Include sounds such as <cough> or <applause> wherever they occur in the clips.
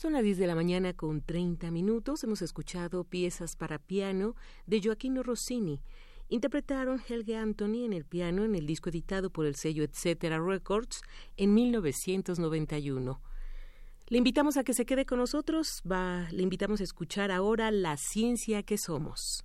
Son las 10 de la mañana con 30 minutos. Hemos escuchado piezas para piano de Joaquino Rossini. Interpretaron Helge Anthony en el piano en el disco editado por el sello Etcétera Records en 1991. Le invitamos a que se quede con nosotros. Le invitamos a escuchar ahora La ciencia que somos.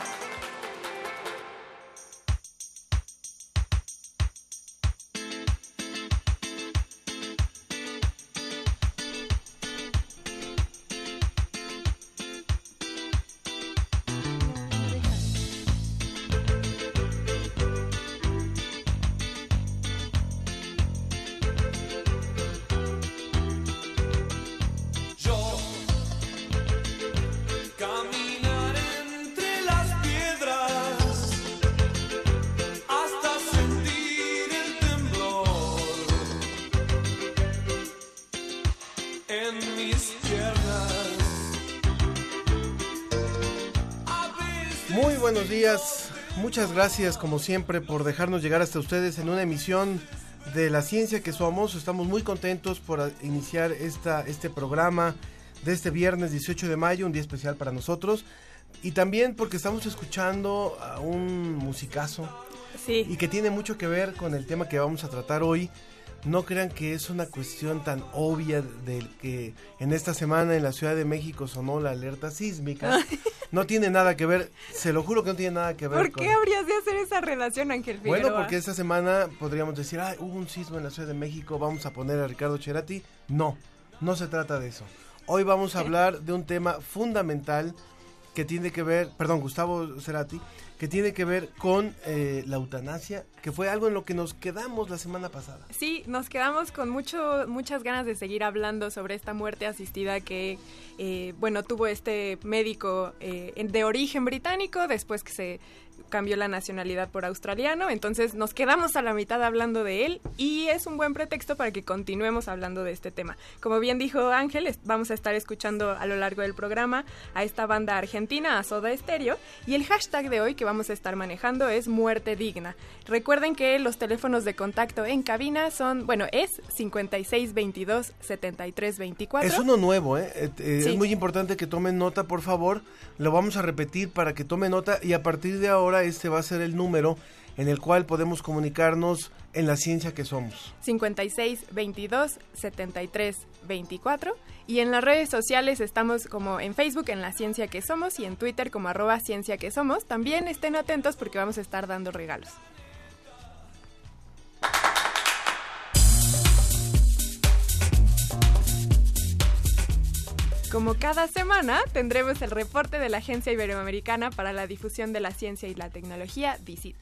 Muchas gracias como siempre por dejarnos llegar hasta ustedes en una emisión de la ciencia que somos. Estamos muy contentos por iniciar esta, este programa de este viernes 18 de mayo, un día especial para nosotros. Y también porque estamos escuchando a un musicazo Sí. y que tiene mucho que ver con el tema que vamos a tratar hoy. No crean que es una cuestión tan obvia del que en esta semana en la Ciudad de México sonó la alerta sísmica. <laughs> No tiene nada que ver, se lo juro que no tiene nada que ver ¿Por con... qué habrías de hacer esa relación, Ángel Figueroa? Bueno, porque esta semana podríamos decir, ah, hubo un sismo en la Ciudad de México, vamos a poner a Ricardo Cherati. No, no se trata de eso. Hoy vamos a hablar de un tema fundamental que tiene que ver, perdón, Gustavo Cerati, que tiene que ver con eh, la eutanasia, que fue algo en lo que nos quedamos la semana pasada. Sí, nos quedamos con mucho, muchas ganas de seguir hablando sobre esta muerte asistida que, eh, bueno, tuvo este médico eh, de origen británico después que se cambió la nacionalidad por australiano. Entonces nos quedamos a la mitad hablando de él y es un buen pretexto para que continuemos hablando de este tema. Como bien dijo Ángel, vamos a estar escuchando a lo largo del programa a esta banda argentina, a Soda Stereo, y el hashtag de hoy que vamos a estar manejando es muerte digna. Recuerden que los teléfonos de contacto en cabina son, bueno, es 5622 7324. Es uno nuevo, ¿eh? Eh, eh, Sí. Es muy importante que tomen nota, por favor. Lo vamos a repetir para que tomen nota y a partir de ahora este va a ser el número en el cual podemos comunicarnos en la ciencia que somos. 56 22 73 24 y en las redes sociales estamos como en Facebook en la ciencia que somos y en Twitter como arroba ciencia que somos. También estén atentos porque vamos a estar dando regalos. Como cada semana, tendremos el reporte de la Agencia Iberoamericana para la Difusión de la Ciencia y la Tecnología, DICIT.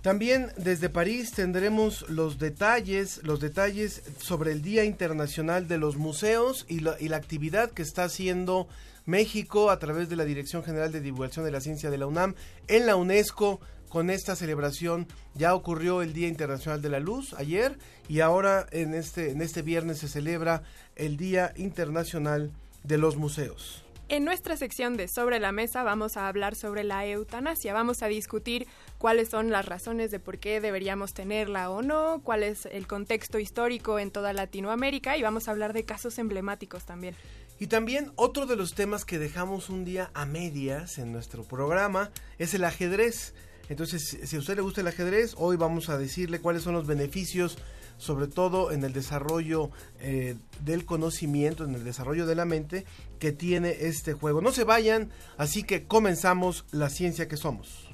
También desde París tendremos los detalles, los detalles sobre el Día Internacional de los Museos y la, y la actividad que está haciendo México a través de la Dirección General de Divulgación de la Ciencia de la UNAM en la UNESCO con esta celebración. Ya ocurrió el Día Internacional de la Luz ayer y ahora en este, en este viernes se celebra el Día Internacional de los Museos. En nuestra sección de Sobre la Mesa vamos a hablar sobre la eutanasia. Vamos a discutir cuáles son las razones de por qué deberíamos tenerla o no, cuál es el contexto histórico en toda Latinoamérica y vamos a hablar de casos emblemáticos también. Y también otro de los temas que dejamos un día a medias en nuestro programa es el ajedrez. Entonces, si a usted le gusta el ajedrez, hoy vamos a decirle cuáles son los beneficios, sobre todo en el desarrollo eh, del conocimiento, en el desarrollo de la mente que tiene este juego. No se vayan, así que comenzamos la ciencia que somos.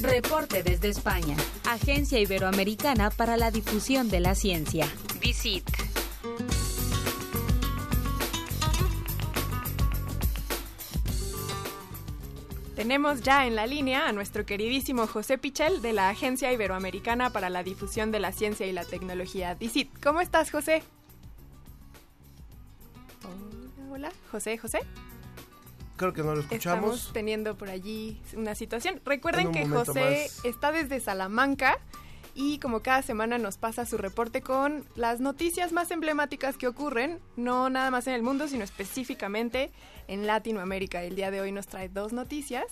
Reporte desde España. Agencia Iberoamericana para la Difusión de la Ciencia. DICIT. Tenemos ya en la línea a nuestro queridísimo José Pichel de la Agencia Iberoamericana para la Difusión de la Ciencia y la Tecnología, DICIT. ¿Cómo estás, José? Hola, hola. José, José. Creo que no lo escuchamos. Estamos teniendo por allí una situación. Recuerden un que José más. está desde Salamanca y como cada semana nos pasa su reporte con las noticias más emblemáticas que ocurren, no nada más en el mundo, sino específicamente en Latinoamérica. El día de hoy nos trae dos noticias.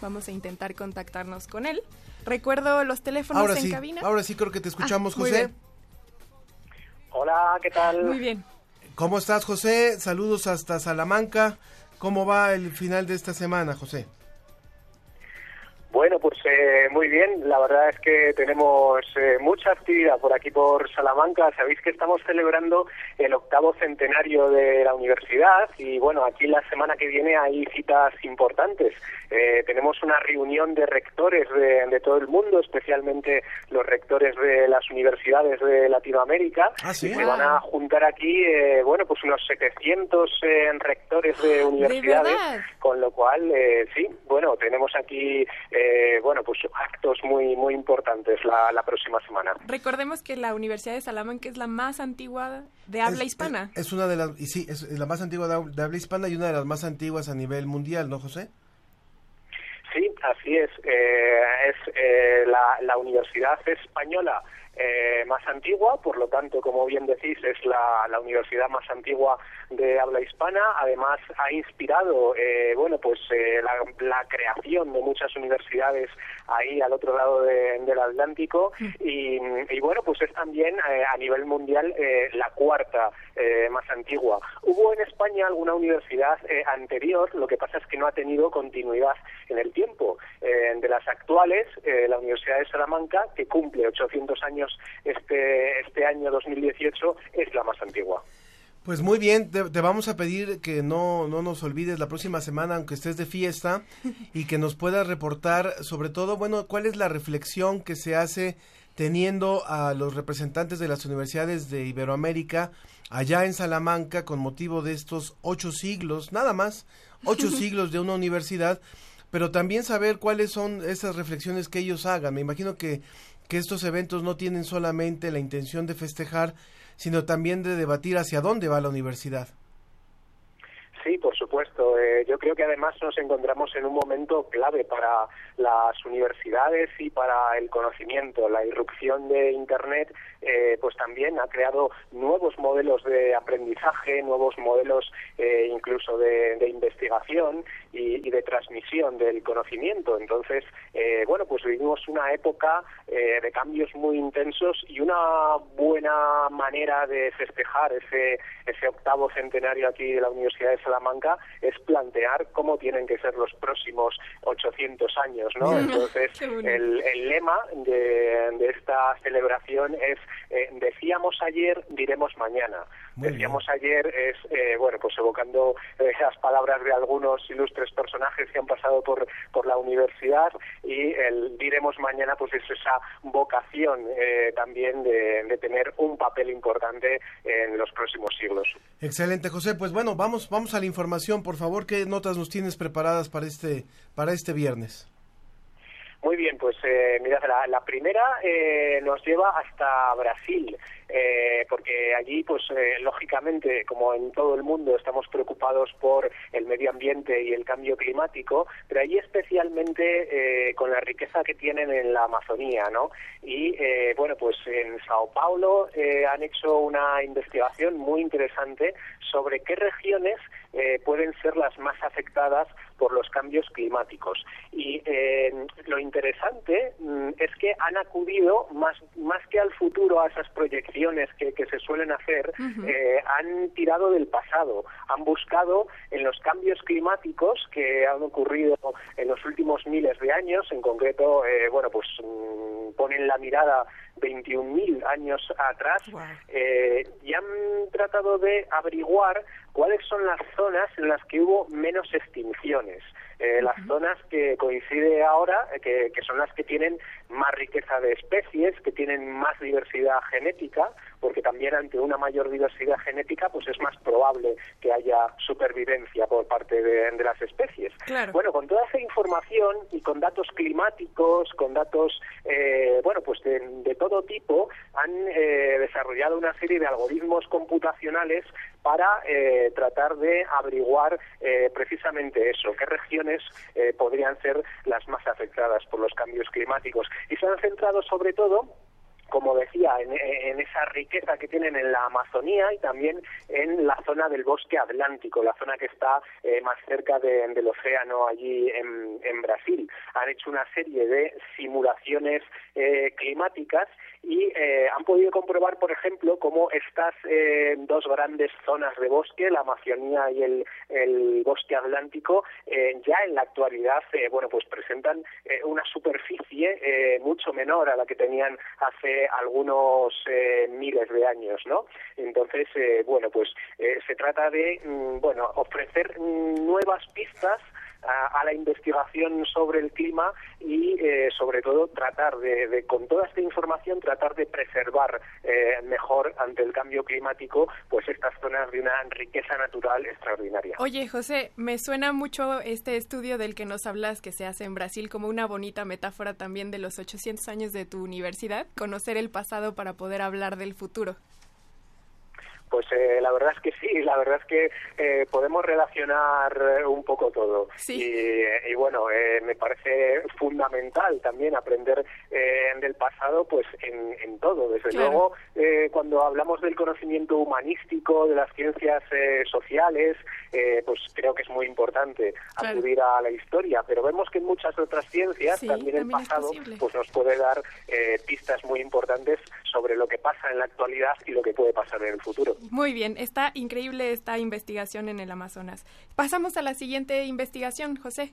Vamos a intentar contactarnos con él. Recuerdo los teléfonos Ahora en sí, cabina. ahora sí creo que te escuchamos, Ah, José. Hola, ¿qué tal? Muy bien. ¿Cómo estás, José? Saludos hasta Salamanca. ¿Cómo va el final de esta semana, José? Bueno, pues eh, muy bien. La verdad es que tenemos eh, mucha actividad por aquí por Salamanca. Sabéis que estamos celebrando el octavo centenario de la universidad y bueno, aquí la semana que viene hay citas importantes. Eh, tenemos una reunión de rectores de, de todo el mundo, especialmente los rectores de las universidades de Latinoamérica. Ah, ¿sí? Y se van a juntar aquí, eh, bueno, pues unos 700 eh, rectores de universidades. verdad? Con lo cual, eh, sí, bueno, tenemos aquí, eh, bueno, pues actos muy muy importantes la, la próxima semana. Recordemos que la Universidad de Salamanca es la más antigua de habla Es- hispana. Es, es una de las, y sí, es la más antigua de, de habla hispana y una de las más antiguas a nivel mundial, ¿no, José? Sí, así es. Eh, es eh, la, la universidad española eh, más antigua, por lo tanto, como bien decís, es la, la universidad más antigua de habla hispana. Además, ha inspirado, eh, bueno, pues eh, la, la creación de muchas universidades ahí al otro lado de- del Atlántico y, y, bueno, pues es también eh, a nivel mundial la cuarta más antigua. Hubo en España alguna universidad anterior, lo que pasa es que no ha tenido continuidad en el tiempo. De las actuales, la Universidad de Salamanca, que cumple 800 años este, este año 2018, es la más antigua. Pues muy bien, te, te vamos a pedir que no, no nos olvides la próxima semana, aunque estés de fiesta, y que nos puedas reportar sobre todo, bueno, cuál es la reflexión que se hace teniendo a los representantes de las universidades de Iberoamérica allá en Salamanca con motivo de estos ocho siglos, nada más, ocho <laughs> siglos de una universidad, pero también saber cuáles son esas reflexiones que ellos hagan. Me imagino que, que estos eventos no tienen solamente la intención de festejar, sino también de debatir hacia dónde va la universidad. Sí, por supuesto. Eh, yo creo que además nos encontramos en un momento clave para las universidades y para el conocimiento. La irrupción de Internet, eh, pues también ha creado nuevos modelos de aprendizaje, nuevos modelos eh, incluso de, investigación y, y de transmisión del conocimiento. Entonces, eh, bueno, pues vivimos una época eh, de cambios muy intensos y una buena manera de festejar ese, ese octavo centenario aquí de la Universidad de Salamanca es plantear cómo tienen que ser los próximos 800 años, ¿no? Mm. Entonces, <laughs> el, el lema de, de esta celebración es eh, decíamos ayer, diremos mañana. Muy decíamos ayer es, eh, bueno, pues evocando eh, las palabras de algunos ilustres personajes que han pasado por, por la universidad y el diremos mañana, pues es esa vocación eh, también de, de tener un papel importante en los próximos siglos. Excelente, José. Pues bueno, vamos, vamos a la información, por favor. ¿Qué notas nos tienes preparadas para este, para este viernes? Muy bien, pues eh, mirad, la, la primera eh, nos lleva hasta Brasil, eh, porque allí, pues eh, lógicamente, como en todo el mundo, estamos preocupados por el medio ambiente y el cambio climático, pero allí especialmente eh, con la riqueza que tienen en la Amazonía, ¿no? Y eh, bueno, pues en Sao Paulo han hecho una investigación muy interesante sobre qué regiones pueden ser las más afectadas por los cambios climáticos. Y eh, lo interesante mm, es que han acudido más, más que al futuro a esas proyecciones que, que se suelen hacer, eh, han tirado del pasado, han buscado en los cambios climáticos que han ocurrido en los últimos miles de años, en concreto, eh, bueno, pues mm, ponen la mirada 21.000 años atrás eh, y han tratado de averiguar cuáles son las zonas en las que hubo menos extinciones. Eh, las zonas que coincide ahora, eh, que, que son las que tienen más riqueza de especies, que tienen más diversidad genética, porque también ante una mayor diversidad genética, pues es más probable que haya supervivencia por parte de, de las especies. Claro. Bueno, con toda esa información y con datos climáticos, con datos, eh, bueno, pues de, de todo tipo, han eh, desarrollado una serie de algoritmos computacionales para eh, tratar de averiguar eh, precisamente eso, qué regiones eh, podrían ser las más afectadas por los cambios climáticos. Y se han centrado sobre todo como decía, en, esa riqueza que tienen en la Amazonía y también en la zona del bosque atlántico, la zona que está eh, más cerca de, del océano allí en, en, Brasil. Han hecho una serie de simulaciones eh, climáticas y eh, han podido comprobar, por ejemplo, cómo estas eh, dos grandes zonas de bosque, la Amazonía y el, el bosque atlántico, eh, ya en la actualidad, eh, bueno, pues presentan eh, una superficie eh, mucho menor a la que tenían hace algunos miles de años, ¿no? Entonces, bueno, pues se trata de, mm, bueno, ofrecer mm, nuevas pistas a, a, la investigación sobre el clima y eh, sobre todo tratar de, con toda esta información tratar de preservar eh, mejor ante el cambio climático pues estas zonas de una riqueza natural extraordinaria. Oye José, me suena mucho este estudio del que nos hablas que se hace en Brasil como una bonita metáfora también de los 800 años de tu universidad, conocer el pasado para poder hablar del futuro. Pues eh, la verdad es que sí, <laughs> la verdad es que eh, podemos relacionar eh, un poco todo. Sí. Y, y, bueno, eh, me parece fundamental también aprender eh, del pasado, pues en, en todo. Desde claro. luego, eh, cuando hablamos del conocimiento humanístico, de las ciencias sociales, pues creo que es muy importante claro. acudir a la historia. Pero vemos que en muchas otras ciencias sí, también, también el pasado pues nos puede dar pistas muy importantes sobre lo que pasa en la actualidad y lo que puede pasar en el futuro. Muy bien, está increíble esta investigación en el Amazonas. Pasamos a la siguiente investigación, José.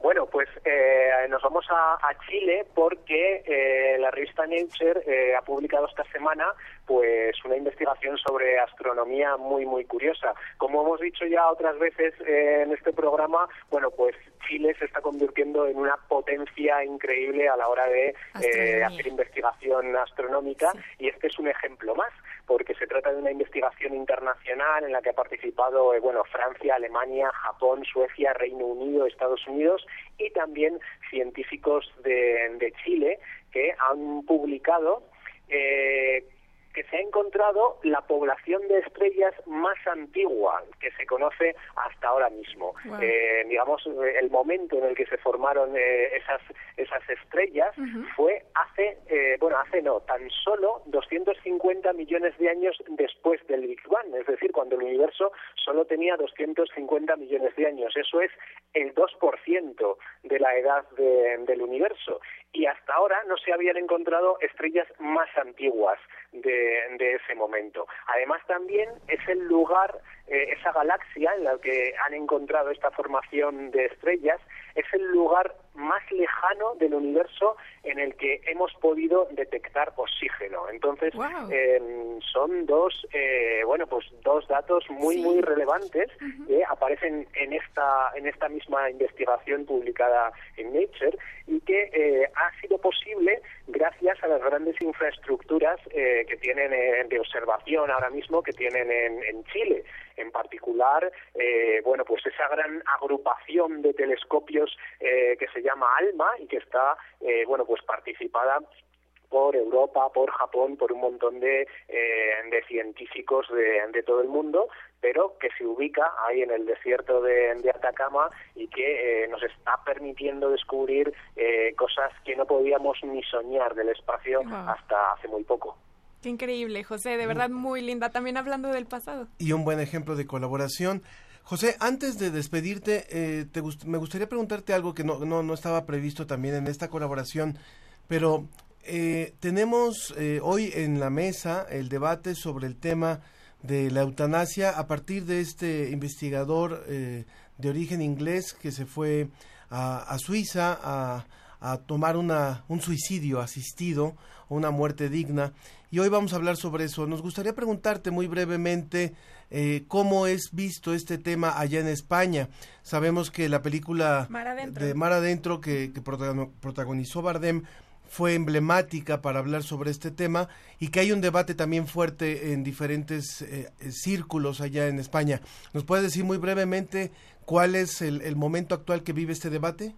Bueno, pues eh, nos vamos a, Chile porque eh, la revista Nature eh, ha publicado esta semana pues una investigación sobre astronomía muy muy curiosa. Como hemos dicho ya otras veces eh, en este programa, bueno, pues Chile se está convirtiendo en una potencia increíble a la hora de eh, hacer investigación astronómica sí. y este es un ejemplo más porque se trata de una investigación internacional en la que ha participado eh, bueno Francia, Alemania, Japón, Suecia, Reino Unido, Estados Unidos y también científicos de, de Chile que han publicado eh, que se ha encontrado la población de estrellas más antigua que se conoce hasta ahora mismo. Wow. Eh, digamos, el momento en el que se formaron eh, esas, esas estrellas uh -huh. fue hace, eh, bueno, hace no, tan solo 250 millones de años después del Big Bang, es decir, cuando el universo solo tenía 250 millones de años. Eso es el 2% de la edad de, del universo. Y hasta ahora no se habían encontrado estrellas más antiguas de, de ese momento. Además también es el lugar, eh, esa galaxia en la que han encontrado esta formación de estrellas, es el lugar más lejano del universo en el que hemos podido detectar oxígeno. Entonces, wow. eh, son dos, eh, bueno, pues dos datos muy, sí. muy relevantes uh -huh. que aparecen en esta, en esta misma investigación publicada en Nature y que eh, ha sido posible gracias a las grandes infraestructuras eh, que tienen de observación ahora mismo que tienen en, en Chile. En particular, eh, bueno, pues esa gran agrupación de telescopios eh, que se llama ALMA y que está, eh, bueno, pues participada por Europa, por Japón, por un montón de, eh, de científicos de, de, todo el mundo, pero que se ubica ahí en el desierto de, de Atacama y que eh, nos está permitiendo descubrir eh, cosas que no podíamos ni soñar del espacio wow. hasta hace muy poco. Qué increíble, José, de verdad muy linda, también hablando del pasado. Y un buen ejemplo de colaboración. José, antes de despedirte, eh, te gust me gustaría preguntarte algo que no, no, no, estaba previsto también en esta colaboración, pero eh, tenemos eh, hoy en la mesa el debate sobre el tema de la eutanasia a partir de este investigador eh, de origen inglés que se fue a, a Suiza a, a tomar una, un suicidio asistido una muerte digna. Y hoy vamos a hablar sobre eso. Nos gustaría preguntarte muy brevemente eh, cómo es visto este tema allá en España. Sabemos que la película Mar de Mar Adentro que, que protagoni- protagonizó Bardem fue emblemática para hablar sobre este tema y que hay un debate también fuerte en diferentes eh, círculos allá en España. ¿Nos puede decir muy brevemente cuál es el, el momento actual que vive este debate?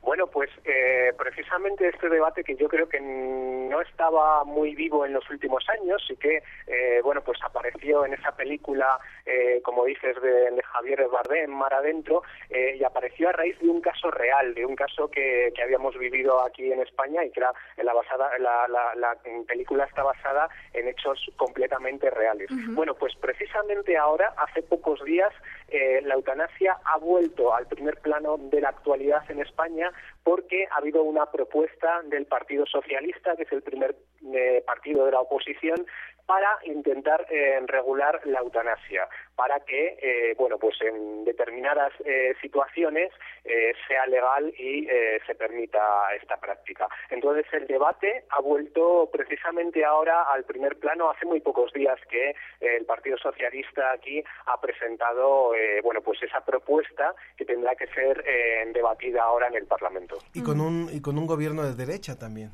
Bueno, pues eh, precisamente este debate que yo creo que no estaba muy vivo en los últimos años y que, eh, bueno, pues apareció en esa película, eh, como dices, de, de Javier Bardem, Mar Adentro, eh, y apareció a raíz de un caso real, de un caso que, que habíamos vivido aquí en España y que era la, basada, la, la- la película está basada en hechos completamente reales. Bueno, pues precisamente ahora, hace pocos días, eh, la eutanasia ha vuelto al primer plano de la actualidad en España porque ha habido una propuesta del Partido Socialista, que es el primer eh, partido de la oposición, para intentar eh, regular la eutanasia, para que, eh, bueno, pues en determinadas eh, situaciones eh, sea legal y eh, se permita esta práctica. Entonces el debate ha vuelto precisamente ahora al primer plano. Hace muy pocos días que eh, el Partido Socialista aquí ha presentado, eh, bueno, pues esa propuesta que tendrá que ser eh, debatida ahora en el Parlamento. Y con un y con un gobierno de derecha también.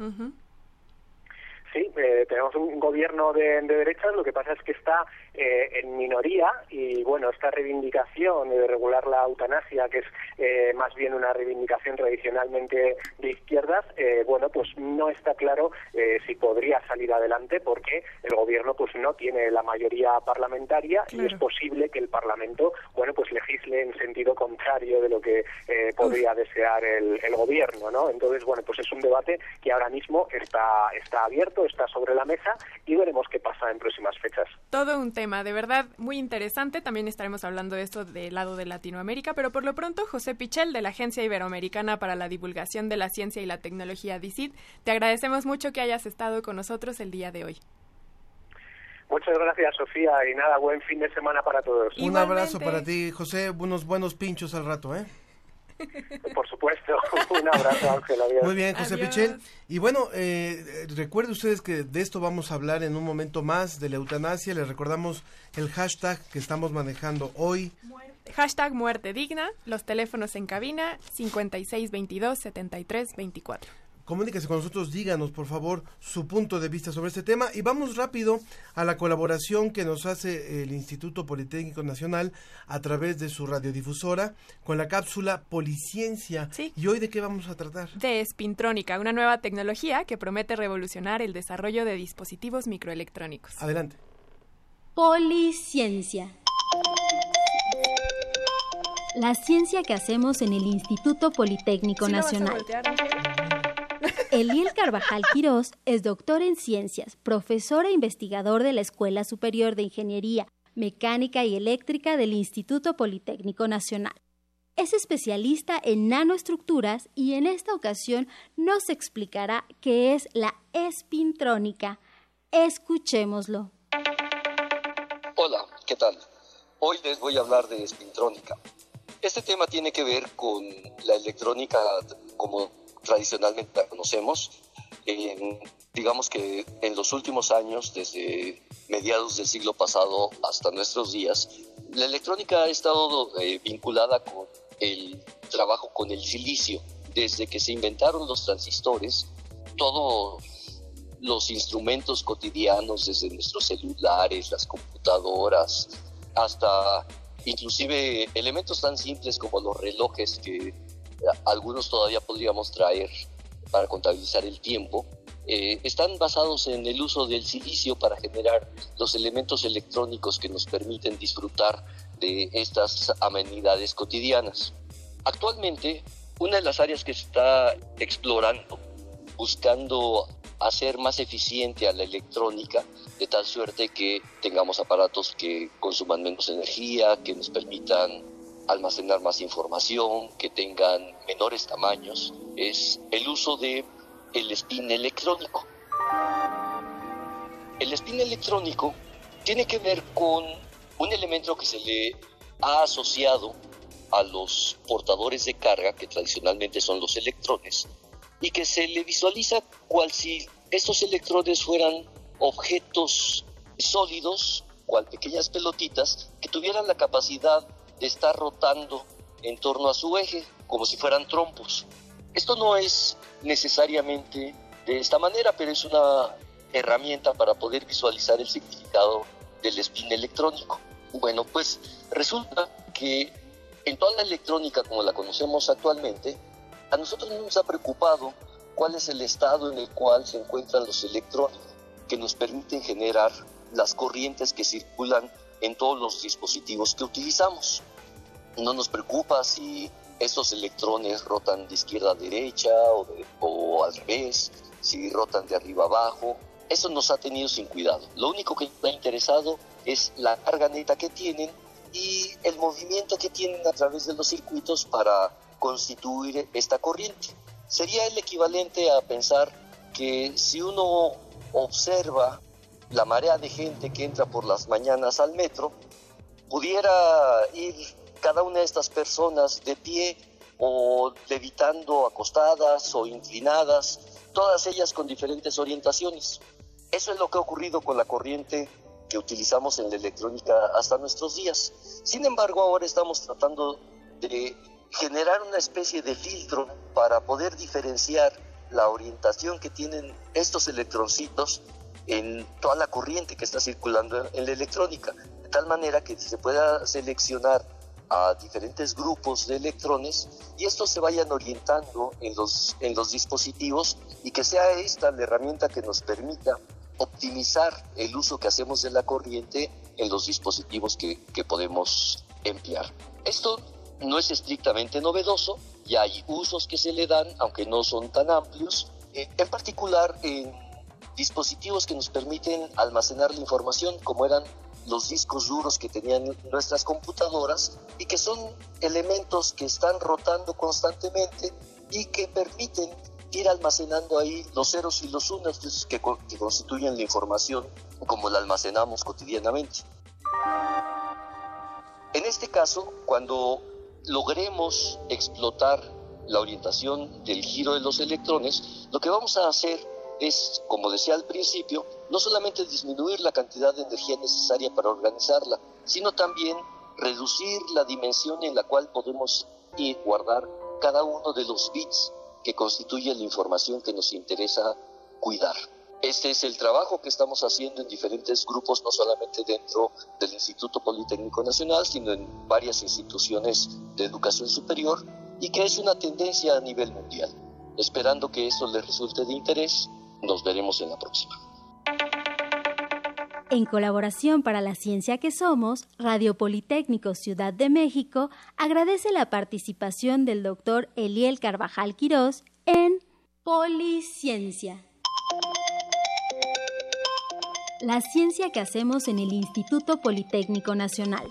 Sí, eh, tenemos un gobierno de, de derechas, lo que pasa es que está eh, en minoría y bueno, esta reivindicación de regular la eutanasia, que es eh, más bien una reivindicación tradicionalmente de izquierdas, eh, bueno, pues no está claro eh, si podría salir adelante porque el gobierno pues no tiene la mayoría parlamentaria y es posible que el Parlamento, bueno, pues legisle en sentido contrario de lo que eh, podría desear el, el gobierno, ¿no? Entonces, bueno, pues es un debate que ahora mismo está, está abierto, está sobre la mesa y veremos qué pasa en próximas fechas. Todo un tema, de verdad, muy interesante. También estaremos hablando de esto del lado de Latinoamérica, pero por lo pronto, José Pichel, de la Agencia Iberoamericana para la Divulgación de la Ciencia y la Tecnología, DICIT, te agradecemos mucho que hayas estado con nosotros el día de hoy. Muchas gracias, Sofía, y nada, buen fin de semana para todos. Un abrazo para ti, José. Unos buenos pinchos al rato, ¿eh? <laughs> Por supuesto. <laughs> Un abrazo, Ángel. Adiós. Muy bien, José Pichel. Y bueno, eh, eh, recuerde ustedes que de esto vamos a hablar en un momento más, de la eutanasia. Les recordamos el hashtag que estamos manejando hoy. Hashtag muerte digna, los teléfonos en cabina 5622-7324. Comuníquese con nosotros, díganos por favor su punto de vista sobre este tema y vamos rápido a la colaboración que nos hace el Instituto Politécnico Nacional a través de su radiodifusora con la cápsula Policiencia. ¿Y hoy de qué vamos a tratar? De Spintrónica, una nueva tecnología que promete revolucionar el desarrollo de dispositivos microelectrónicos. Adelante. Policiencia. La ciencia que hacemos en el Instituto Politécnico ¿Sí lo vas a Nacional. Eliel Carvajal Quirós es doctor en ciencias, profesor e investigador de la Escuela Superior de Ingeniería, Mecánica y Eléctrica del Instituto Politécnico Nacional. Es especialista en nanoestructuras y en esta ocasión nos explicará qué es la espintrónica. Escuchémoslo. Hola, ¿qué tal? Hoy les voy a hablar de espintrónica. Este tema tiene que ver con la electrónica como tradicionalmente la conocemos. Digamos que en los últimos años, desde mediados del siglo pasado hasta nuestros días, la electrónica ha estado eh, vinculada con el trabajo con el silicio. Desde que se inventaron los transistores, todos los instrumentos cotidianos, desde nuestros celulares, las computadoras, hasta inclusive elementos tan simples como los relojes que algunos todavía podríamos traer para contabilizar el tiempo, eh, están basados en el uso del silicio para generar los elementos electrónicos que nos permiten disfrutar de estas amenidades cotidianas. Actualmente, una de las áreas que se está explorando, buscando hacer más eficiente a la electrónica, de tal suerte que tengamos aparatos que consuman menos energía, que nos permitan almacenar más información, que tengan menores tamaños, es el uso de el spin electrónico. El spin electrónico tiene que ver con un elemento que se le ha asociado a los portadores de carga, que tradicionalmente son los electrones, y que se le visualiza cual si estos electrones fueran objetos sólidos cual pequeñas pelotitas, que tuvieran la capacidad estar rotando en torno a su eje, como si fueran trompos. Esto no es necesariamente de esta manera, pero es una herramienta para poder visualizar el significado del spin electrónico. Bueno, pues resulta que en toda la electrónica como la conocemos actualmente, a nosotros nos ha preocupado cuál es el estado en el cual se encuentran los electrones que nos permiten generar las corrientes que circulan en todos los dispositivos que utilizamos. No nos preocupa si estos electrones rotan de izquierda a derecha o, o al revés, si rotan de arriba a abajo. Eso nos ha tenido sin cuidado. Lo único que nos ha interesado es la carga neta que tienen y el movimiento que tienen a través de los circuitos para constituir esta corriente. Sería el equivalente a pensar que si uno observa la marea de gente que entra por las mañanas al metro, pudiera ir cada una de estas personas de pie o levitando acostadas o inclinadas, todas ellas con diferentes orientaciones. Eso es lo que ha ocurrido con la corriente que utilizamos en la electrónica hasta nuestros días. Sin embargo, ahora estamos tratando de generar una especie de filtro para poder diferenciar la orientación que tienen estos electroncitos en toda la corriente que está circulando en la electrónica, de tal manera que se pueda seleccionar a diferentes grupos de electrones y estos se vayan orientando en los, en los dispositivos y que sea esta la herramienta que nos permita optimizar el uso que hacemos de la corriente en los dispositivos que, que podemos emplear. Esto no es estrictamente novedoso, ya hay usos que se le dan, aunque no son tan amplios, eh, en particular en dispositivos que nos permiten almacenar la información, como eran los discos duros que tenían nuestras computadoras y que son elementos que están rotando constantemente y que permiten ir almacenando ahí los ceros y los unos que, que constituyen la información como la almacenamos cotidianamente. En este caso, cuando logremos explotar la orientación del giro de los electrones, lo que vamos a hacer es, como decía al principio, no solamente disminuir la cantidad de energía necesaria para organizarla, sino también reducir la dimensión en la cual podemos guardar cada uno de los bits que constituyen la información que nos interesa cuidar. Este es el trabajo que estamos haciendo en diferentes grupos, no solamente dentro del Instituto Politécnico Nacional, sino en varias instituciones de educación superior, y que es una tendencia a nivel mundial. Esperando que esto les resulte de interés, nos veremos en la próxima. En colaboración para la ciencia que somos, Radio Politécnico Ciudad de México agradece la participación del doctor Eliel Carvajal Quirós en Policiencia. La ciencia que hacemos en el Instituto Politécnico Nacional.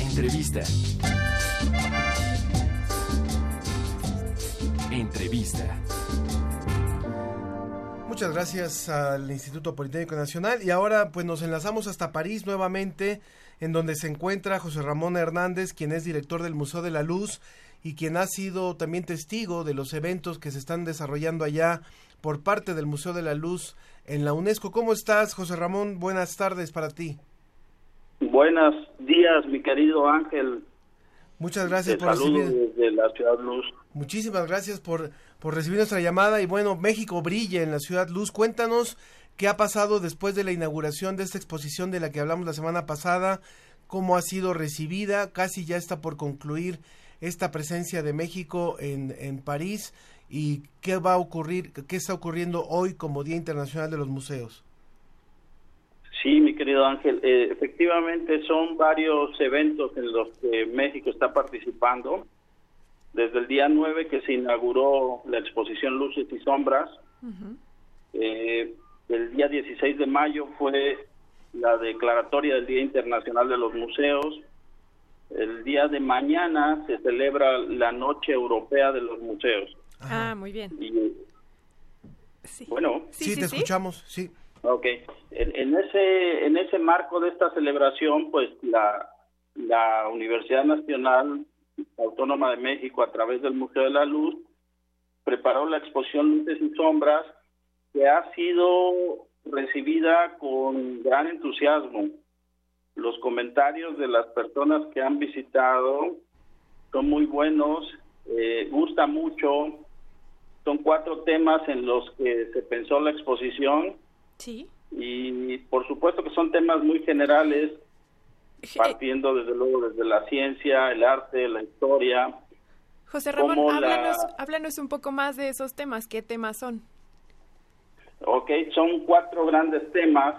Entrevista. Entrevista. Muchas gracias al Instituto Politécnico Nacional y ahora pues nos enlazamos hasta París nuevamente en donde se encuentra José Ramón Hernández, quien es director del Museo de la Luz y quien ha sido también testigo de los eventos que se están desarrollando allá por parte del Museo de la Luz en la UNESCO. ¿Cómo estás, José Ramón? Buenas tardes para ti. Buenos días, mi querido Ángel. Muchas gracias Te por recibir. desde la Ciudad Luz. Muchísimas gracias por, por recibir nuestra llamada y bueno, México brilla en la Ciudad Luz. Cuéntanos qué ha pasado después de la inauguración de esta exposición de la que hablamos la semana pasada, cómo ha sido recibida, casi ya está por concluir esta presencia de México en, en París y qué va a ocurrir, qué está ocurriendo hoy como Día Internacional de los Museos. Sí, mi querido Ángel, eh, efectivamente son varios eventos en los que México está participando. Desde el día 9 que se inauguró la exposición Luces y Sombras, eh, el día 16 de mayo fue la declaratoria del Día Internacional de los Museos. El día de mañana se celebra la Noche Europea de los Museos. Ah, muy bien. Y, Bueno, Sí, te escuchamos, sí. Ok, en, en ese en ese marco de esta celebración, pues la la Universidad Nacional Autónoma de México a través del Museo de la Luz preparó la exposición Luces y Sombras, que ha sido recibida con gran entusiasmo. Los comentarios de las personas que han visitado son muy buenos, eh, gusta mucho. Son cuatro temas en los que se pensó la exposición. Sí. Y por supuesto que son temas muy generales, partiendo desde luego desde la ciencia, el arte, la historia. José Ramón, la- háblanos, háblanos un poco más de esos temas. ¿Qué temas son? Ok, son cuatro grandes temas,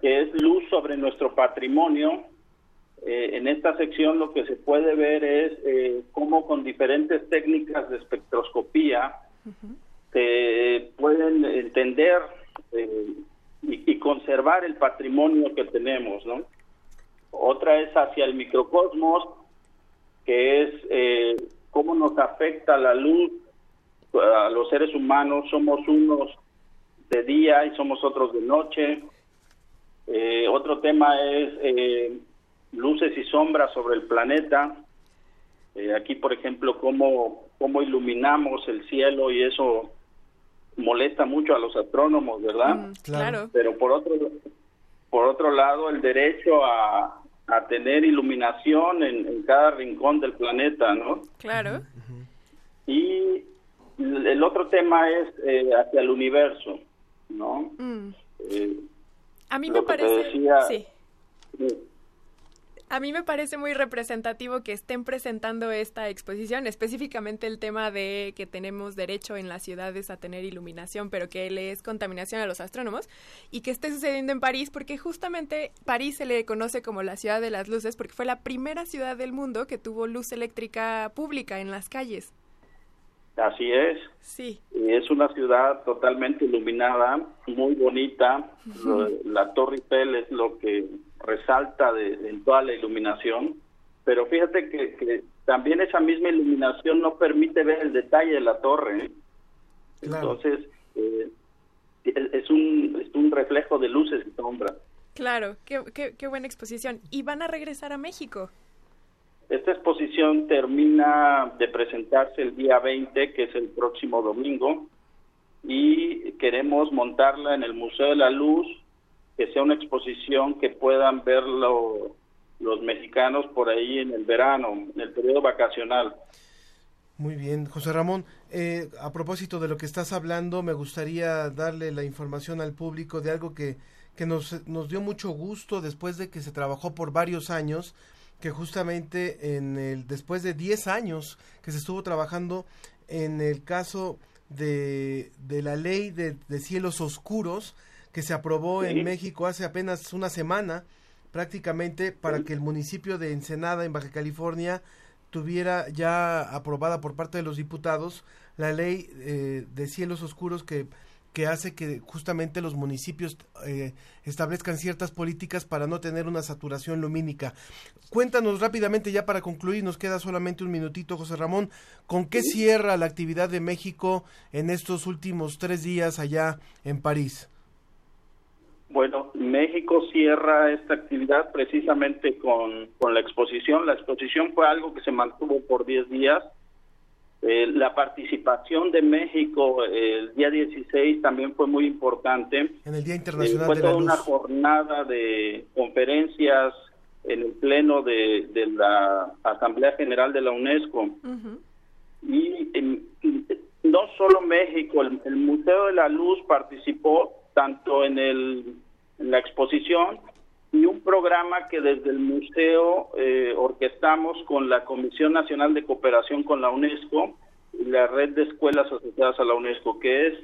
que es luz sobre nuestro patrimonio. Eh, en esta sección lo que se puede ver es eh, cómo con diferentes técnicas de espectroscopía se pueden entender eh, y, y conservar el patrimonio que tenemos, ¿no? Otra es hacia el microcosmos, que es eh, cómo nos afecta la luz a los seres humanos. Somos unos de día y somos otros de noche. Eh, otro tema es eh, luces y sombras sobre el planeta. Eh, aquí, por ejemplo, cómo, cómo iluminamos el cielo y eso molesta mucho a los astrónomos, ¿verdad? claro. Pero por otro, por otro lado, el derecho a, a tener iluminación en, en cada rincón del planeta, ¿no? Claro. Y el otro tema es eh, hacia el universo, ¿no? Mm. Eh, A mí me parece... decía- Sí. A mí me parece muy representativo que estén presentando esta exposición, específicamente el tema de que tenemos derecho en las ciudades a tener iluminación, pero que le es contaminación a los astrónomos, y que esté sucediendo en París, porque justamente París se le conoce como la ciudad de las luces, porque fue la primera ciudad del mundo que tuvo luz eléctrica pública en las calles. Así es. Sí. Es una ciudad totalmente iluminada, muy bonita. La Torre Eiffel es lo que resalta de, de toda la iluminación. Pero fíjate que, que también esa misma iluminación no permite ver el detalle de la torre. ¿eh? Entonces, eh, es, es un, es un reflejo de luces y sombras. Claro, qué, qué, qué buena exposición. Y van a regresar a México. Esta exposición termina de presentarse el día 20, que es el próximo domingo, y queremos montarla en el Museo de la Luz, que sea una exposición que puedan verlo los mexicanos por ahí en el verano, en el periodo vacacional. Muy bien, José Ramón. eh, a propósito de lo que estás hablando, me gustaría darle la información al público de algo que, que nos, nos dio mucho gusto después de que se trabajó por varios años, que justamente en el después de 10 años que se estuvo trabajando en el caso de, de la ley de, de cielos oscuros que se aprobó Sí. en México hace apenas una semana prácticamente para que el municipio de Ensenada en Baja California tuviera ya aprobada por parte de los diputados la ley eh, de cielos oscuros que, que hace que justamente los municipios eh, establezcan ciertas políticas para no tener una saturación lumínica. Cuéntanos rápidamente ya para concluir, nos queda solamente un minutito, José Ramón, ¿con qué cierra la actividad de México en estos últimos tres días allá en París? Bueno, México cierra esta actividad precisamente con, con la exposición. La exposición fue algo que se mantuvo por 10 días. Eh, la participación de México eh, el día 16 también fue muy importante. En el Día Eh, Internacional fue de la toda una Luz. jornada de conferencias en el pleno de, de la Asamblea General de la UNESCO. Y em, no solo México, el, el Museo de la Luz participó tanto en, el, en la exposición y un programa que desde el museo eh, orquestamos con la Comisión Nacional de Cooperación con la UNESCO y la red de escuelas asociadas a la UNESCO, que es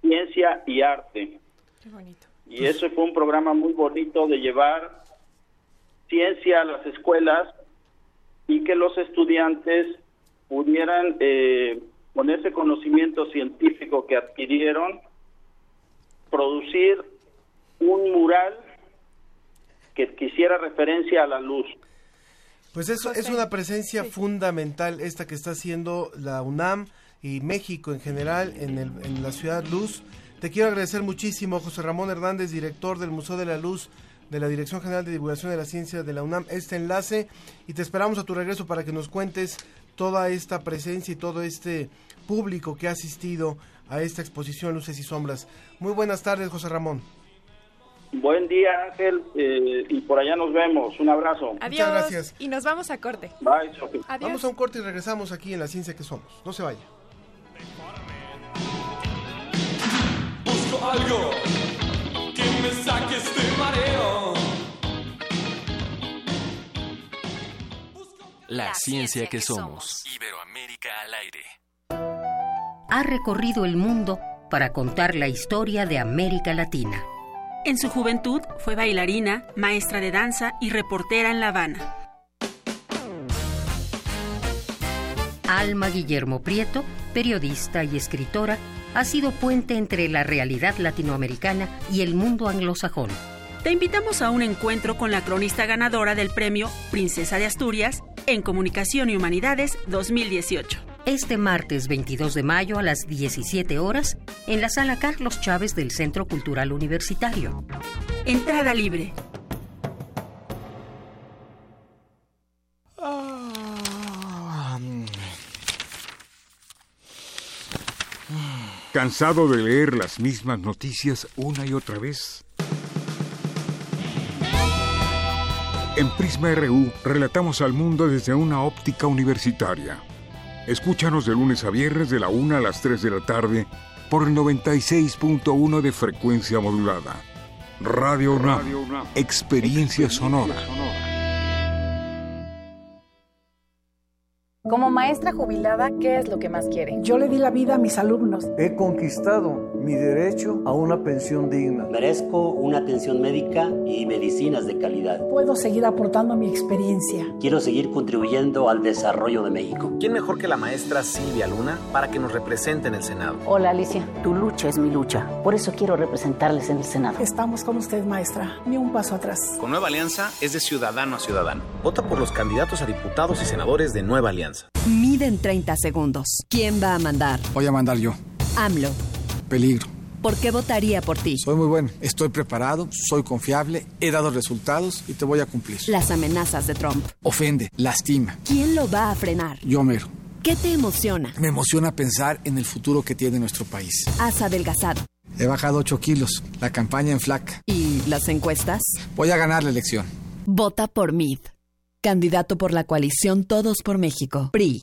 Ciencia y Arte. Qué bonito. Y eso fue un programa muy bonito de llevar ciencia a las escuelas y que los estudiantes pudieran eh, con ese conocimiento científico que adquirieron producir un mural que quisiera referencia a la luz. Pues eso es una presencia fundamental esta que está haciendo la UNAM y México en general en, el, en la ciudad Luz. Te quiero agradecer muchísimo, José Ramón Hernández, director del Museo de la Luz de la Dirección General de Divulgación de la Ciencia de la UNAM, este enlace y te esperamos a tu regreso para que nos cuentes toda esta presencia y todo este público que ha asistido a esta exposición Luces y Sombras. Muy buenas tardes, José Ramón. Buen día, Ángel, eh, y por allá nos vemos. Un abrazo. Adiós. gracias. Y nos vamos a corte. Bye. Adiós. Vamos a un corte y regresamos aquí en La Ciencia que Somos. No se vaya. Busco algo que me saque este mareo. La ciencia que somos. Iberoamérica al aire. Ha recorrido el mundo para contar la historia de América Latina. En su juventud fue bailarina, maestra de danza y reportera en La Habana. Alma Guillermo Prieto, periodista y escritora, ha sido puente entre la realidad latinoamericana y el mundo anglosajón. Te invitamos a un encuentro con la cronista ganadora del premio Princesa de Asturias en Comunicación y Humanidades 2018. Este martes 22 de mayo a las 17 horas en la sala Carlos Chávez del Centro Cultural Universitario. Entrada libre. ¿Cansado de leer las mismas noticias una y otra vez? En Prisma RU relatamos al mundo desde una óptica universitaria. Escúchanos de lunes a viernes de la 1 a las 3 de la tarde por el 96.1 de frecuencia modulada. Radio UNAM, experiencia sonora. Como maestra jubilada, ¿qué es lo que más quiere? Yo le di la vida a mis alumnos. He conquistado mi derecho a una pensión digna. Merezco una atención médica y medicinas de calidad. Puedo seguir aportando mi experiencia. Quiero seguir contribuyendo al desarrollo de México. ¿Quién mejor que la maestra Silvia Luna para que nos represente en el Senado? Hola Alicia, tu lucha es mi lucha. Por eso quiero representarles en el Senado. Estamos con usted, maestra. Ni un paso atrás. Con Nueva Alianza es de ciudadano a ciudadano. Vota por los candidatos a diputados y senadores de Nueva Alianza. Miden 30 segundos. ¿Quién va a mandar? Voy a mandar yo. AMLO. Peligro. ¿Por qué votaría por ti? Soy muy bueno, estoy preparado, soy confiable, he dado resultados y te voy a cumplir. Las amenazas de Trump. Ofende, lastima. ¿Quién lo va a frenar? Yo mero. ¿Qué te emociona? Me emociona pensar en el futuro que tiene nuestro país. Has adelgazado. He bajado 8 kilos, la campaña en flaca. ¿Y las encuestas? Voy a ganar la elección. Vota por MID. Candidato por la coalición Todos por México. PRI.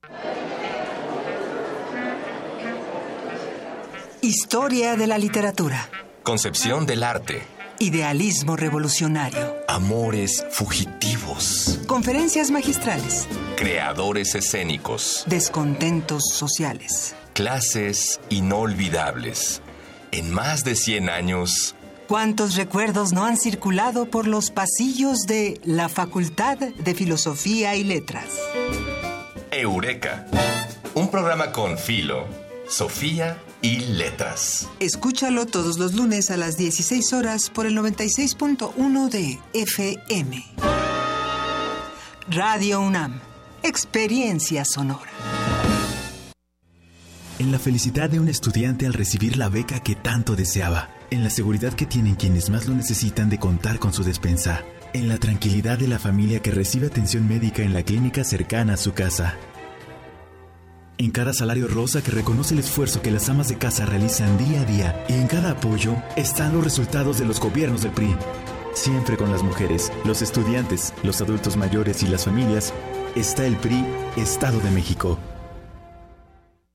Historia de la literatura. Concepción del arte. Idealismo revolucionario. Amores fugitivos. Conferencias magistrales. Creadores escénicos. Descontentos sociales. Clases inolvidables. En más de 100 años. ¿Cuántos recuerdos no han circulado por los pasillos de la Facultad de Filosofía y Letras? Eureka. Un programa con Filo, Sofía y Letras. Escúchalo todos los lunes a las 16 horas por el 96.1 de FM. Radio UNAM. Experiencia sonora. En la felicidad de un estudiante al recibir la beca que tanto deseaba. En la seguridad que tienen quienes más lo necesitan de contar con su despensa. En la tranquilidad de la familia que recibe atención médica en la clínica cercana a su casa. En cada salario rosa que reconoce el esfuerzo que las amas de casa realizan día a día y en cada apoyo están los resultados de los gobiernos del PRI. Siempre con las mujeres, los estudiantes, los adultos mayores y las familias, está el PRI Estado de México.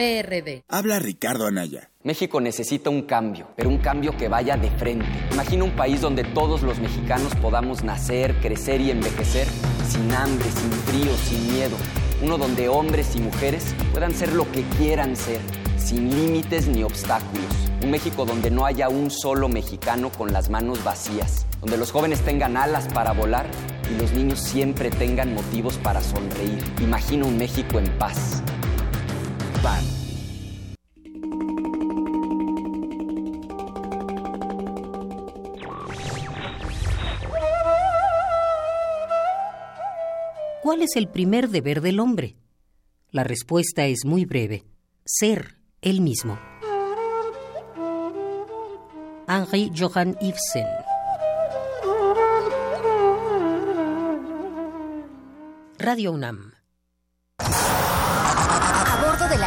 PRD. Habla Ricardo Anaya. México necesita un cambio, pero un cambio que vaya de frente. Imagina un país donde todos los mexicanos podamos nacer, crecer y envejecer sin hambre, sin frío, sin miedo. Uno donde hombres y mujeres puedan ser lo que quieran ser, sin límites ni obstáculos. Un México donde no haya un solo mexicano con las manos vacías, donde los jóvenes tengan alas para volar y los niños siempre tengan motivos para sonreír. Imagina un México en paz ¿Cuál es el primer deber del hombre? La respuesta es muy breve. Ser él mismo. Henri Johann Ibsen. Radio UNAM.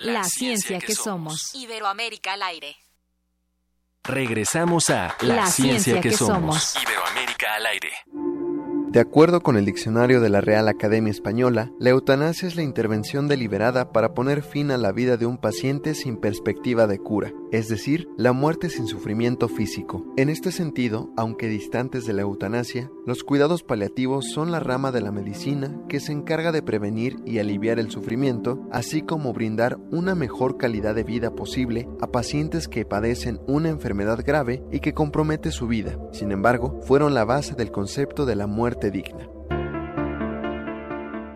La ciencia que somos. Iberoamérica al aire. Regresamos a La, ciencia, que, somos. Iberoamérica al aire. De acuerdo con el diccionario de la Real Academia Española, la eutanasia es la intervención deliberada para poner fin a la vida de un paciente sin perspectiva de cura, es decir, la muerte sin sufrimiento físico. En este sentido, aunque distantes de la eutanasia, los cuidados paliativos son la rama de la medicina que se encarga de prevenir y aliviar el sufrimiento, así como brindar una mejor calidad de vida posible a pacientes que padecen una enfermedad grave y que compromete su vida. Sin embargo, fueron la base del concepto de la muerte digna.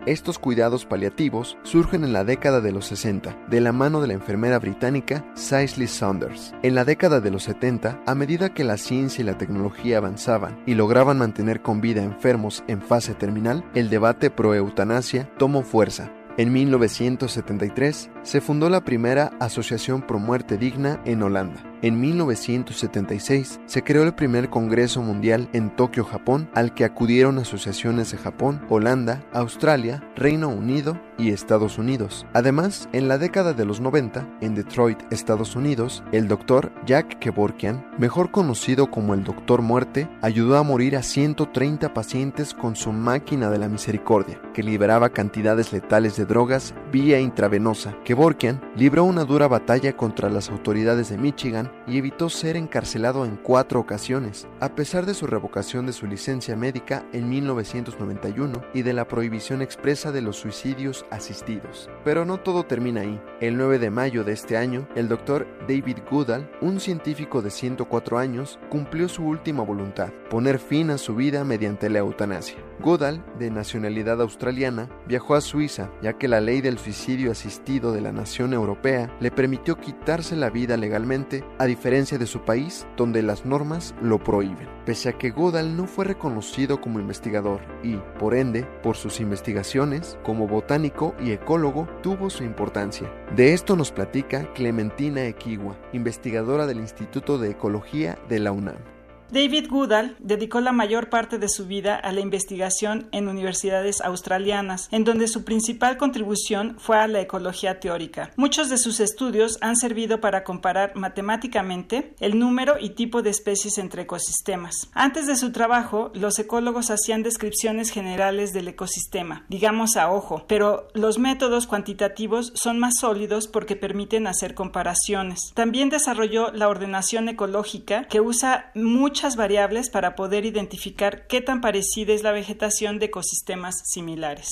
Estos cuidados paliativos surgen en la década de los 60, de la mano de la enfermera británica Cicely Saunders. En la década de los 70, a medida que la ciencia y la tecnología avanzaban y lograban mantener con vida enfermos en fase terminal, el debate pro eutanasia tomó fuerza. En 1973 se fundó la primera Asociación Pro Muerte Digna en Holanda. En 1976 se creó el primer Congreso Mundial en Tokio, Japón, al que acudieron asociaciones de Japón, Holanda, Australia, Reino Unido y Estados Unidos. Además, en la década de los 90, en Detroit, Estados Unidos, el doctor Jack Kevorkian, mejor conocido como el Doctor Muerte, ayudó a morir a 130 pacientes con su máquina de la misericordia, que liberaba cantidades letales de drogas vía intravenosa. Kevorkian libró una dura batalla contra las autoridades de Michigan y evitó ser encarcelado en cuatro ocasiones, a pesar de su revocación de su licencia médica en 1991 y de la prohibición expresa de los suicidios asistidos. Pero no todo termina ahí. El 9 de mayo de este año, el doctor David Goodall, un científico de 104 años, cumplió su última voluntad, poner fin a su vida mediante la eutanasia. Goodall, de nacionalidad australiana, viajó a Suiza, ya que la ley del suicidio asistido de la nación europea le permitió quitarse la vida legalmente, diferencia de su país, donde las normas lo prohíben. Pese a que Goodall no fue reconocido como investigador y, por ende, por sus investigaciones, como botánico y ecólogo, tuvo su importancia. De esto nos platica Clementina Equigua, investigadora del Instituto de Ecología de la UNAM. David Goodall dedicó la mayor parte de su vida a la investigación en universidades australianas, en donde su principal contribución fue a la ecología teórica. Muchos de sus estudios han servido para comparar matemáticamente el número y tipo de especies entre ecosistemas. Antes de su trabajo, los ecólogos hacían descripciones generales del ecosistema, digamos a ojo, pero los métodos cuantitativos son más sólidos porque permiten hacer comparaciones. También desarrolló la ordenación ecológica que usa muchas variables para poder identificar qué tan parecida es la vegetación de ecosistemas similares.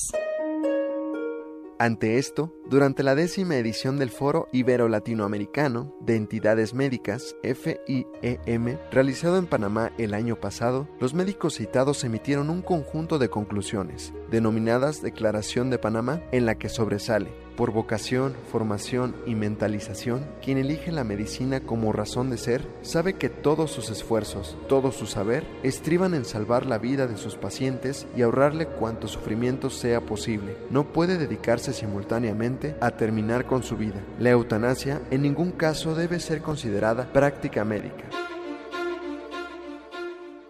Ante esto, durante la décima edición del Foro Ibero-Latinoamericano de Entidades Médicas, FIEM, realizado en Panamá el año pasado, los médicos citados emitieron un conjunto de conclusiones, denominadas Declaración de Panamá, en la que sobresale, por vocación, formación y mentalización, quien elige la medicina como razón de ser, sabe que todos sus esfuerzos, todo su saber, estriban en salvar la vida de sus pacientes y ahorrarle cuanto sufrimiento sea posible. No puede dedicarse simultáneamente a terminar con su vida. La eutanasia en ningún caso debe ser considerada práctica médica.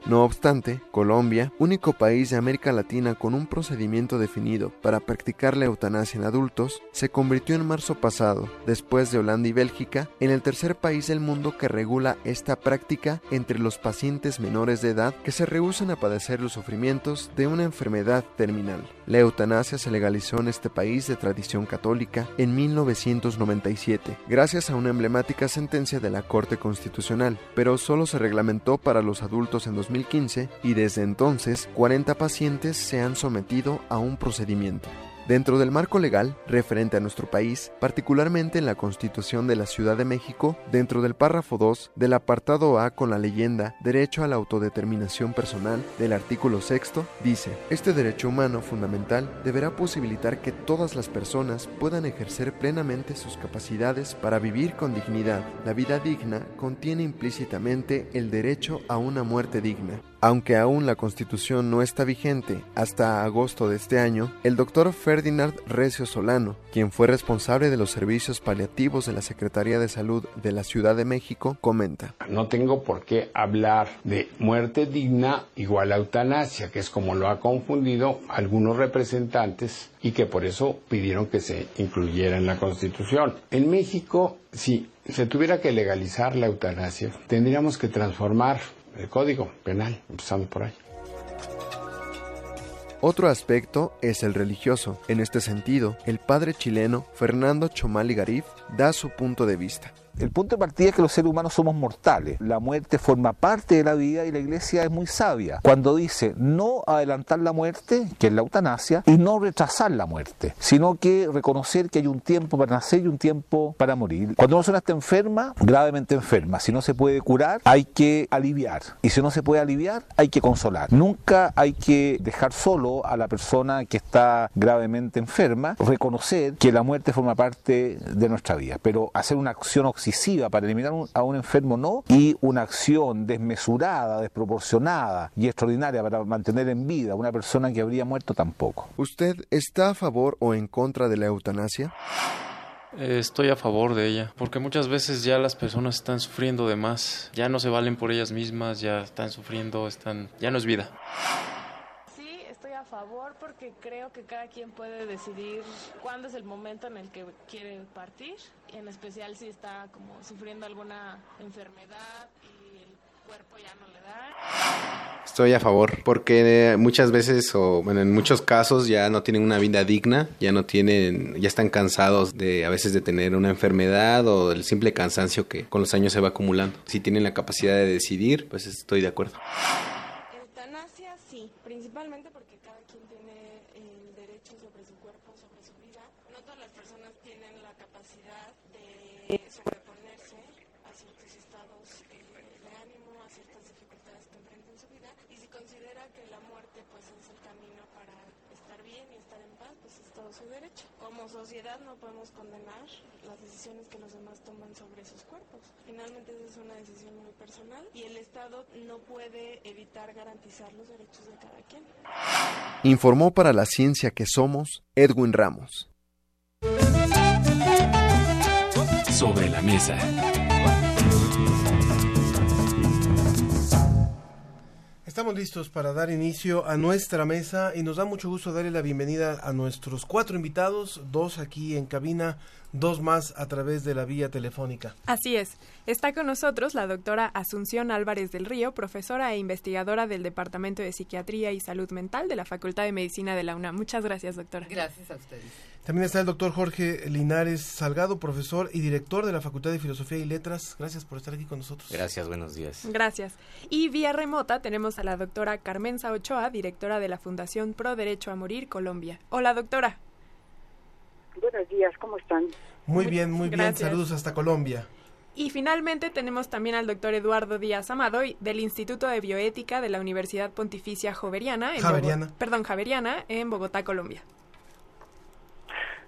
No obstante, Colombia, único país de América Latina con un procedimiento definido para practicar la eutanasia en adultos, se convirtió en marzo pasado, después de Holanda y Bélgica, en el tercer país del mundo que regula esta práctica entre los pacientes menores de edad que se rehusan a padecer los sufrimientos de una enfermedad terminal. La eutanasia se legalizó en este país de tradición católica en 1997, gracias a una emblemática sentencia de la Corte Constitucional, pero solo se reglamentó para los adultos en 2015 y desde entonces 40 pacientes se han sometido a un procedimiento. Dentro del marco legal referente a nuestro país, particularmente en la Constitución de la Ciudad de México, dentro del párrafo 2 del apartado A con la leyenda Derecho a la autodeterminación personal del artículo 6, dice, este derecho humano fundamental deberá posibilitar que todas las personas puedan ejercer plenamente sus capacidades para vivir con dignidad. La vida digna contiene implícitamente el derecho a una muerte digna. Aunque aún la Constitución no está vigente hasta agosto de este año, el doctor Ferdinand Recio Solano, quien fue responsable de los servicios paliativos de la Secretaría de Salud de la Ciudad de México, comenta. No tengo por qué hablar de muerte digna igual a eutanasia, que es como lo ha confundido algunos representantes y que por eso pidieron que se incluyera en la Constitución. En México, si se tuviera que legalizar la eutanasia, tendríamos que transformar el código penal, empezando por ahí. Otro aspecto es el religioso. En este sentido, el padre chileno Fernando Chomali Garif da su punto de vista. El punto de partida es que los seres humanos somos mortales. La muerte forma parte de la vida y la iglesia es muy sabia cuando dice no adelantar la muerte, que es la eutanasia, y no retrasar la muerte, sino que reconocer que hay un tiempo para nacer y un tiempo para morir. Cuando una persona está enferma, gravemente enferma, si no se puede curar, hay que aliviar. Y si no se puede aliviar, hay que consolar. Nunca hay que dejar solo a la persona que está gravemente enferma, reconocer que la muerte forma parte de nuestra vida, pero hacer una acción excesiva para eliminar a un enfermo no, y una acción desmesurada, desproporcionada y extraordinaria para mantener en vida a una persona que habría muerto tampoco. ¿Usted está a favor o en contra de la eutanasia? Estoy a favor de ella, porque muchas veces ya las personas están sufriendo de más, ya no se valen por ellas mismas, ya están sufriendo, están, ya no es vida favor porque creo que cada quien puede decidir cuándo es el momento en el que quiere partir, en especial si está como sufriendo alguna enfermedad y el cuerpo ya no le da. Estoy a favor porque muchas veces o bueno, en muchos casos ya no tienen una vida digna, ya no tienen, ya están cansados de a veces de tener una enfermedad o del simple cansancio que con los años se va acumulando. Si tienen la capacidad de decidir, pues estoy de acuerdo. Eutanasia sí, principalmente porque cada quien tiene el derecho sobre su cuerpo, sobre su vida. No todas las personas tienen la capacidad de sobreponerse a ciertos estados eh, de ánimo, a ciertas dificultades que enfrentan en su vida. Y si considera que la muerte pues es el camino para estar bien y estar en paz, pues es todo su derecho. Como sociedad no podemos condenar las decisiones que los demás toman sobre sus cuerpos. Finalmente esa es una decisión muy personal y el Estado no puede evitar garantizar los derechos de cada quien. Informó para la ciencia que somos Edwin Ramos. Sobre la mesa. Estamos listos para dar inicio a nuestra mesa y nos da mucho gusto darle la bienvenida a nuestros cuatro invitados, dos aquí en cabina, dos más a través de la vía telefónica. Así es. Está con nosotros la doctora Asunción Álvarez del Río, profesora e investigadora del Departamento de Psiquiatría y Salud Mental de la Facultad de Medicina de la UNAM. Muchas gracias, doctora. Gracias a ustedes. También está el doctor Jorge Linares Salgado, profesor y director de la Facultad de Filosofía y Letras. Gracias por estar aquí con nosotros. Gracias, buenos días. Gracias. Y vía remota tenemos a la doctora Carmenza Ochoa, directora de la Fundación Pro Derecho a Morir, Colombia. Hola, doctora. Buenos días, ¿cómo están? Muy bien, muy bien. Saludos hasta Colombia. Y finalmente tenemos también al doctor Eduardo Díaz Amado del Instituto de Bioética de la Universidad Pontificia Javeriana. En Javeriana. perdón, Javeriana, en Bogotá, Colombia.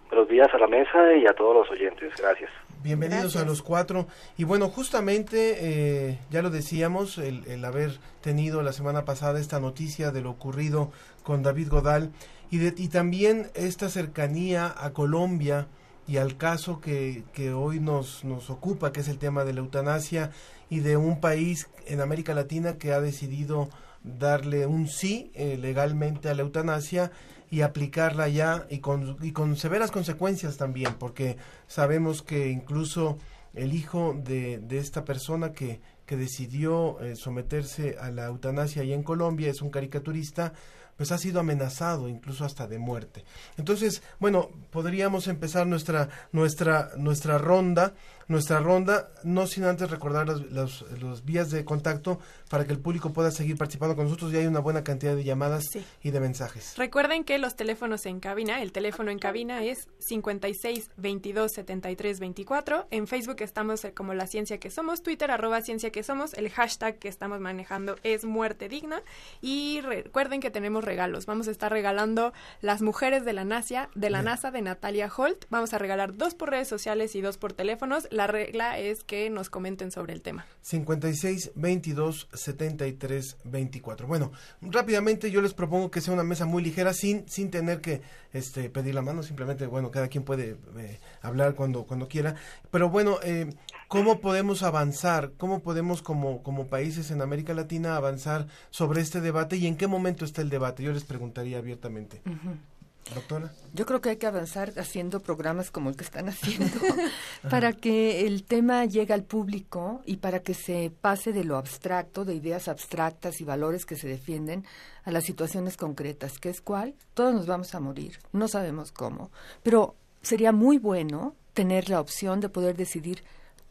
Buenos días a la mesa y a todos los oyentes. Gracias. Bienvenidos a los cuatro. Y bueno, justamente, eh, ya lo decíamos, el, el, haber tenido la semana pasada esta noticia de lo ocurrido con David Godal y, de, y también esta cercanía a Colombia y al caso que, que hoy nos, nos ocupa, que es el tema de la eutanasia y de un país en América Latina que ha decidido darle un sí eh, legalmente a la eutanasia y aplicarla ya y con, y con severas consecuencias también, porque sabemos que incluso el hijo de, de esta persona que, que decidió eh, someterse a la eutanasia ahí en Colombia es un caricaturista, pues ha sido amenazado incluso hasta de muerte. Entonces, bueno, podríamos empezar nuestra nuestra nuestra ronda nuestra ronda, no sin antes recordar los, los, los, vías de contacto para que el público pueda seguir participando con nosotros. Ya hay una buena cantidad de llamadas sí. y de mensajes. Recuerden que los teléfonos en cabina, el teléfono en cabina es 56 22 73 24. En Facebook estamos como La Ciencia que Somos, Twitter arroba Ciencia que Somos, el hashtag que estamos manejando es Muerte Digna. Y recuerden que tenemos regalos. Vamos a estar regalando Las Mujeres de la NASA, de la NASA de Natalia Holt. Vamos a regalar dos por redes sociales y dos por teléfonos la regla es que nos comenten sobre el tema. 56 22 73 24. Bueno, rápidamente yo les propongo que sea una mesa muy ligera sin sin tener que este pedir la mano, simplemente bueno, cada quien puede eh, hablar cuando cuando quiera, pero bueno, eh, ¿cómo podemos avanzar? ¿Cómo podemos como como países en América Latina avanzar sobre este debate y en qué momento está el debate? Yo les preguntaría abiertamente. Uh -huh. Doctora. Yo creo que hay que avanzar haciendo programas como el que están haciendo <laughs> para que el tema llegue al público y para que se pase de lo abstracto, de ideas abstractas y valores que se defienden a las situaciones concretas, que es cuál, todos nos vamos a morir, no sabemos cómo, pero sería muy bueno tener la opción de poder decidir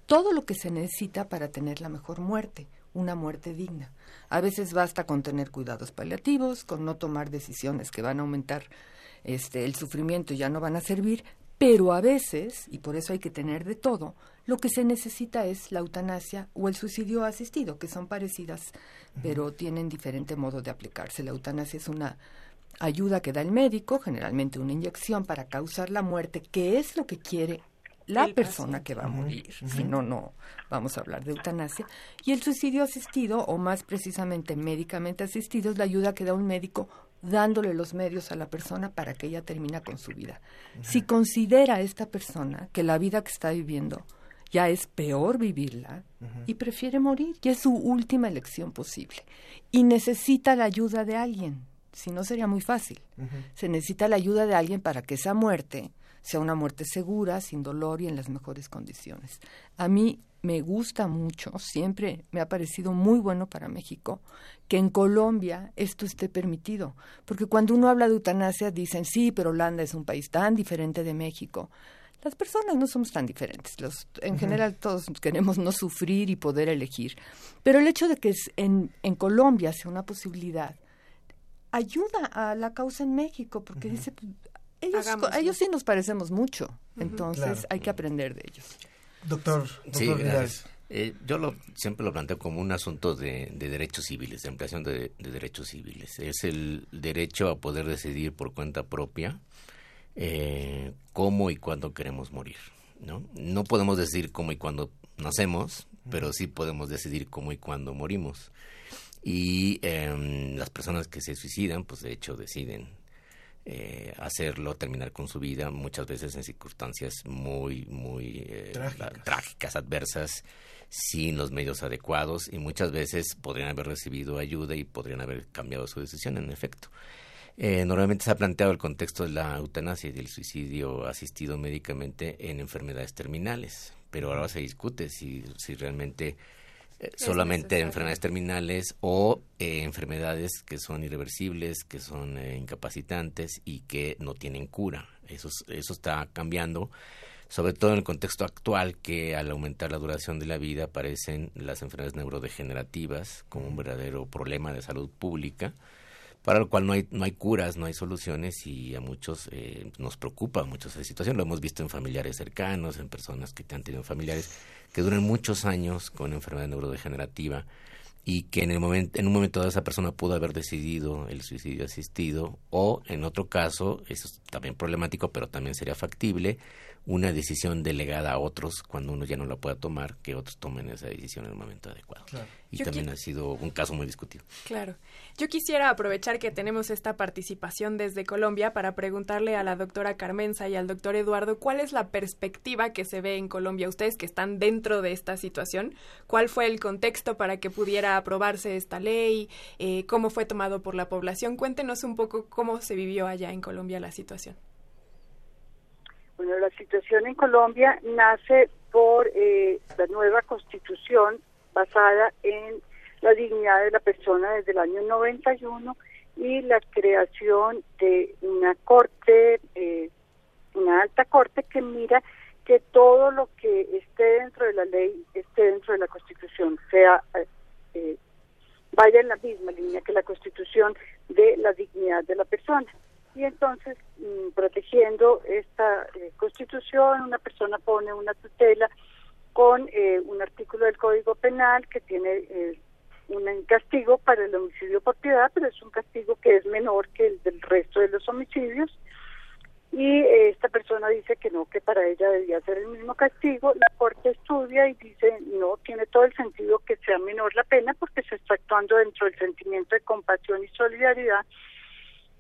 todo lo que se necesita para tener la mejor muerte, una muerte digna. A veces basta con tener cuidados paliativos, con no tomar decisiones que van a aumentar este, el sufrimiento ya no van a servir, pero a veces, y por eso hay que tener de todo, lo que se necesita es la eutanasia o el suicidio asistido, que son parecidas, pero tienen diferente modo de aplicarse. La eutanasia es una ayuda que da el médico, generalmente una inyección para causar la muerte, que es lo que quiere la el persona paciente. que va a morir, uh -huh. si no, no vamos a hablar de eutanasia. Y el suicidio asistido, o más precisamente médicamente asistido, es la ayuda que da un médico dándole los medios a la persona para que ella termine con su vida. Uh -huh. Si considera esta persona que la vida que está viviendo ya es peor vivirla uh -huh. y prefiere morir, ya es su última elección posible, y necesita la ayuda de alguien, si no sería muy fácil. Se necesita la ayuda de alguien para que esa muerte sea una muerte segura, sin dolor y en las mejores condiciones. A mí me gusta mucho, siempre me ha parecido muy bueno para México que en Colombia esto esté permitido, porque cuando uno habla de eutanasia dicen, sí, pero Holanda es un país tan diferente de México. Las personas no somos tan diferentes, Los, en uh -huh. general todos queremos no sufrir y poder elegir, pero el hecho de que en, en Colombia sea una posibilidad ayuda a la causa en México, porque uh -huh. dice, ellos, ellos sí nos parecemos mucho, entonces claro, hay que aprender de ellos. Doctor, doctor sí, gracias. Eh, yo lo, siempre lo planteo como un asunto de, de derechos civiles, de ampliación de, de, derechos civiles. Es el derecho a poder decidir por cuenta propia eh, cómo y cuándo queremos morir. ¿no? no podemos decidir cómo y cuándo nacemos, pero sí podemos decidir cómo y cuándo morimos. Y eh, las personas que se suicidan, pues de hecho deciden eh, hacerlo, terminar con su vida, muchas veces en circunstancias muy, muy eh, trágicas. trágicas, adversas, sin los medios adecuados y muchas veces podrían haber recibido ayuda y podrían haber cambiado su decisión, en efecto. Eh, normalmente se ha planteado el contexto de la eutanasia y del suicidio asistido médicamente en enfermedades terminales, pero ahora se discute si, si realmente solamente enfermedades terminales o eh, enfermedades que son irreversibles, que son eh, incapacitantes y que no tienen cura. Eso, eso está cambiando, sobre todo en el contexto actual que al aumentar la duración de la vida aparecen las enfermedades neurodegenerativas como un verdadero problema de salud pública para lo cual no hay no hay curas, no hay soluciones y a muchos eh, nos preocupa mucho esa situación. Lo hemos visto en familiares cercanos, en personas que han tenido familiares que duran muchos años con enfermedad neurodegenerativa y que en el momento en un momento dado esa persona pudo haber decidido el suicidio asistido o en otro caso eso es también problemático pero también sería factible una decisión delegada a otros cuando uno ya no la pueda tomar que otros tomen esa decisión en el momento adecuado claro. y también ha sido un caso muy discutido. Claro. Yo quisiera aprovechar que tenemos esta participación desde Colombia para preguntarle a la doctora Carmenza y al doctor Eduardo cuál es la perspectiva que se ve en Colombia. Ustedes que están dentro de esta situación, ¿cuál fue el contexto para que pudiera aprobarse esta ley? Eh, ¿Cómo fue tomado por la población? Cuéntenos un poco cómo se vivió allá en Colombia la situación. Bueno, la situación en Colombia nace por eh, la nueva constitución basada en la dignidad de la persona desde el año 91 y la creación de una corte, eh, una alta corte que mira que todo lo que esté dentro de la ley esté dentro de la constitución, sea eh, vaya en la misma línea que la constitución de la dignidad de la persona. Y entonces, mm, protegiendo esta eh, constitución, una persona pone una tutela con eh, un artículo del Código Penal que tiene eh, un castigo para el homicidio por piedad, pero es un castigo que es menor que el del resto de los homicidios. Y eh, esta persona dice que no, que para ella debía ser el mismo castigo. La Corte estudia y dice, no, tiene todo el sentido que sea menor la pena porque se está actuando dentro del sentimiento de compasión y solidaridad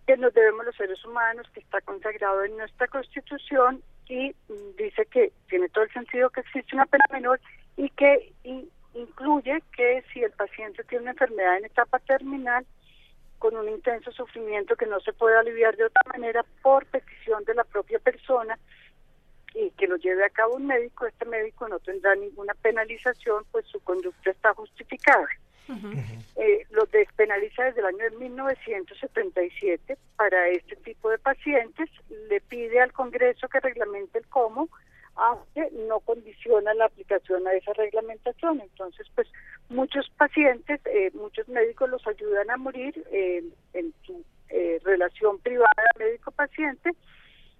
que nos debemos los seres humanos, que está consagrado en nuestra Constitución y mm, dice que tiene todo el sentido que existe una pena menor y que incluye que si el paciente tiene una enfermedad en etapa terminal con un intenso sufrimiento que no se puede aliviar de otra manera por petición de la propia persona y que lo lleve a cabo un médico, este médico no tendrá ninguna penalización, pues su conducta está justificada. Eh, lo despenaliza desde el año de 1977 para este tipo de pacientes. Le pide al Congreso que reglamente el cómo, aunque no condiciona la aplicación a esa reglamentación. Entonces, pues muchos pacientes, eh, muchos médicos los ayudan a morir en su eh, relación privada médico-paciente,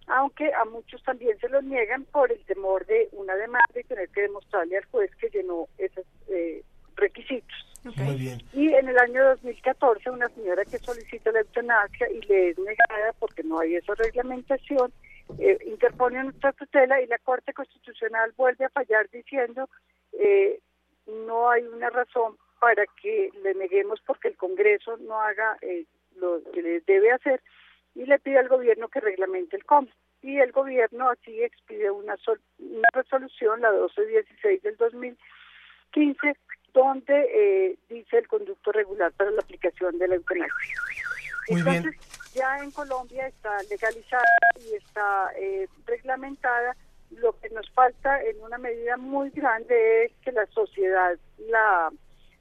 aunque a muchos también se los niegan por el temor de una demanda y tener que demostrarle al juez que llenó esos requisitos. Muy bien. Y en el año 2014, una señora que solicita la eutanasia y le es negada porque no hay esa reglamentación, eh, interpone nuestra tutela y la Corte Constitucional vuelve a fallar diciendo eh, no hay una razón para que le neguemos porque el Congreso no haga eh, lo que debe hacer y le pide al gobierno que reglamente el cómo. Y el gobierno así expide una, una resolución, la 1216 del 2015, donde eh, dice el conducto regular para la aplicación de la eutanasia. Entonces, ya en Colombia está legalizada y está eh, reglamentada. Lo que nos falta en una medida muy grande es que la sociedad la,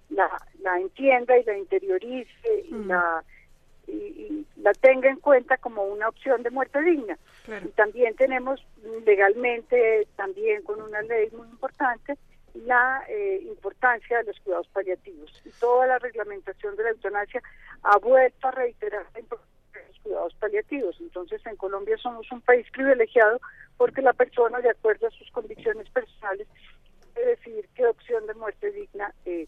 la, entienda y la interiorice y, la, y, la tenga en cuenta como una opción de muerte digna. Y también tenemos legalmente, también con una ley muy importante, la eh, importancia de los cuidados paliativos. Y toda la reglamentación de la eutanasia ha vuelto a reiterar la importancia de los cuidados paliativos. Entonces, en Colombia somos un país privilegiado porque la persona, de acuerdo a sus convicciones personales, puede decidir qué opción de muerte digna eh,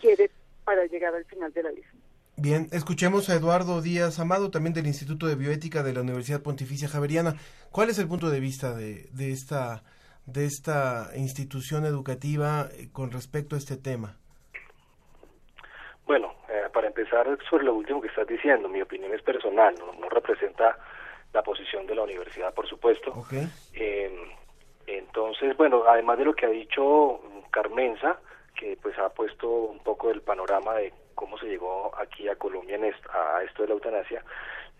quiere para llegar al final de la vida. Bien, escuchemos a Eduardo Díaz Amado, también del Instituto de Bioética de la Universidad Pontificia Javeriana. ¿Cuál es el punto de vista de, de esta de esta institución educativa eh, con respecto a este tema? Bueno, eh, para empezar sobre lo último que estás diciendo, mi opinión es personal, no, representa la posición de la universidad, por supuesto. Eh, entonces, bueno, además de lo que ha dicho Carmenza, que pues ha puesto un poco el panorama de cómo se llegó aquí a Colombia en a esto de la eutanasia,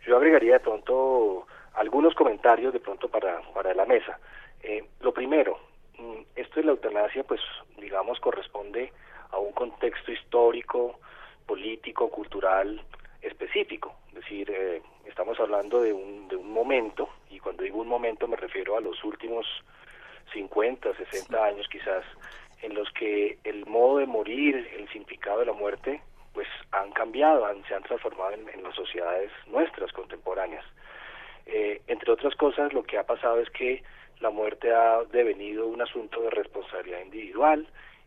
yo agregaría de pronto algunos comentarios de pronto para, para la mesa. Eh, lo primero, mm, esto de la eutanasia, pues digamos, corresponde a un contexto histórico, político, cultural específico. Es decir, eh, estamos hablando de un, de un momento, y cuando digo un momento me refiero a los últimos 50, 60 años quizás, en los que el modo de morir, el significado de la muerte, pues han cambiado, han, se han transformado en, las sociedades nuestras contemporáneas. Eh, entre otras cosas, lo que ha pasado es que la muerte ha devenido un asunto de responsabilidad individual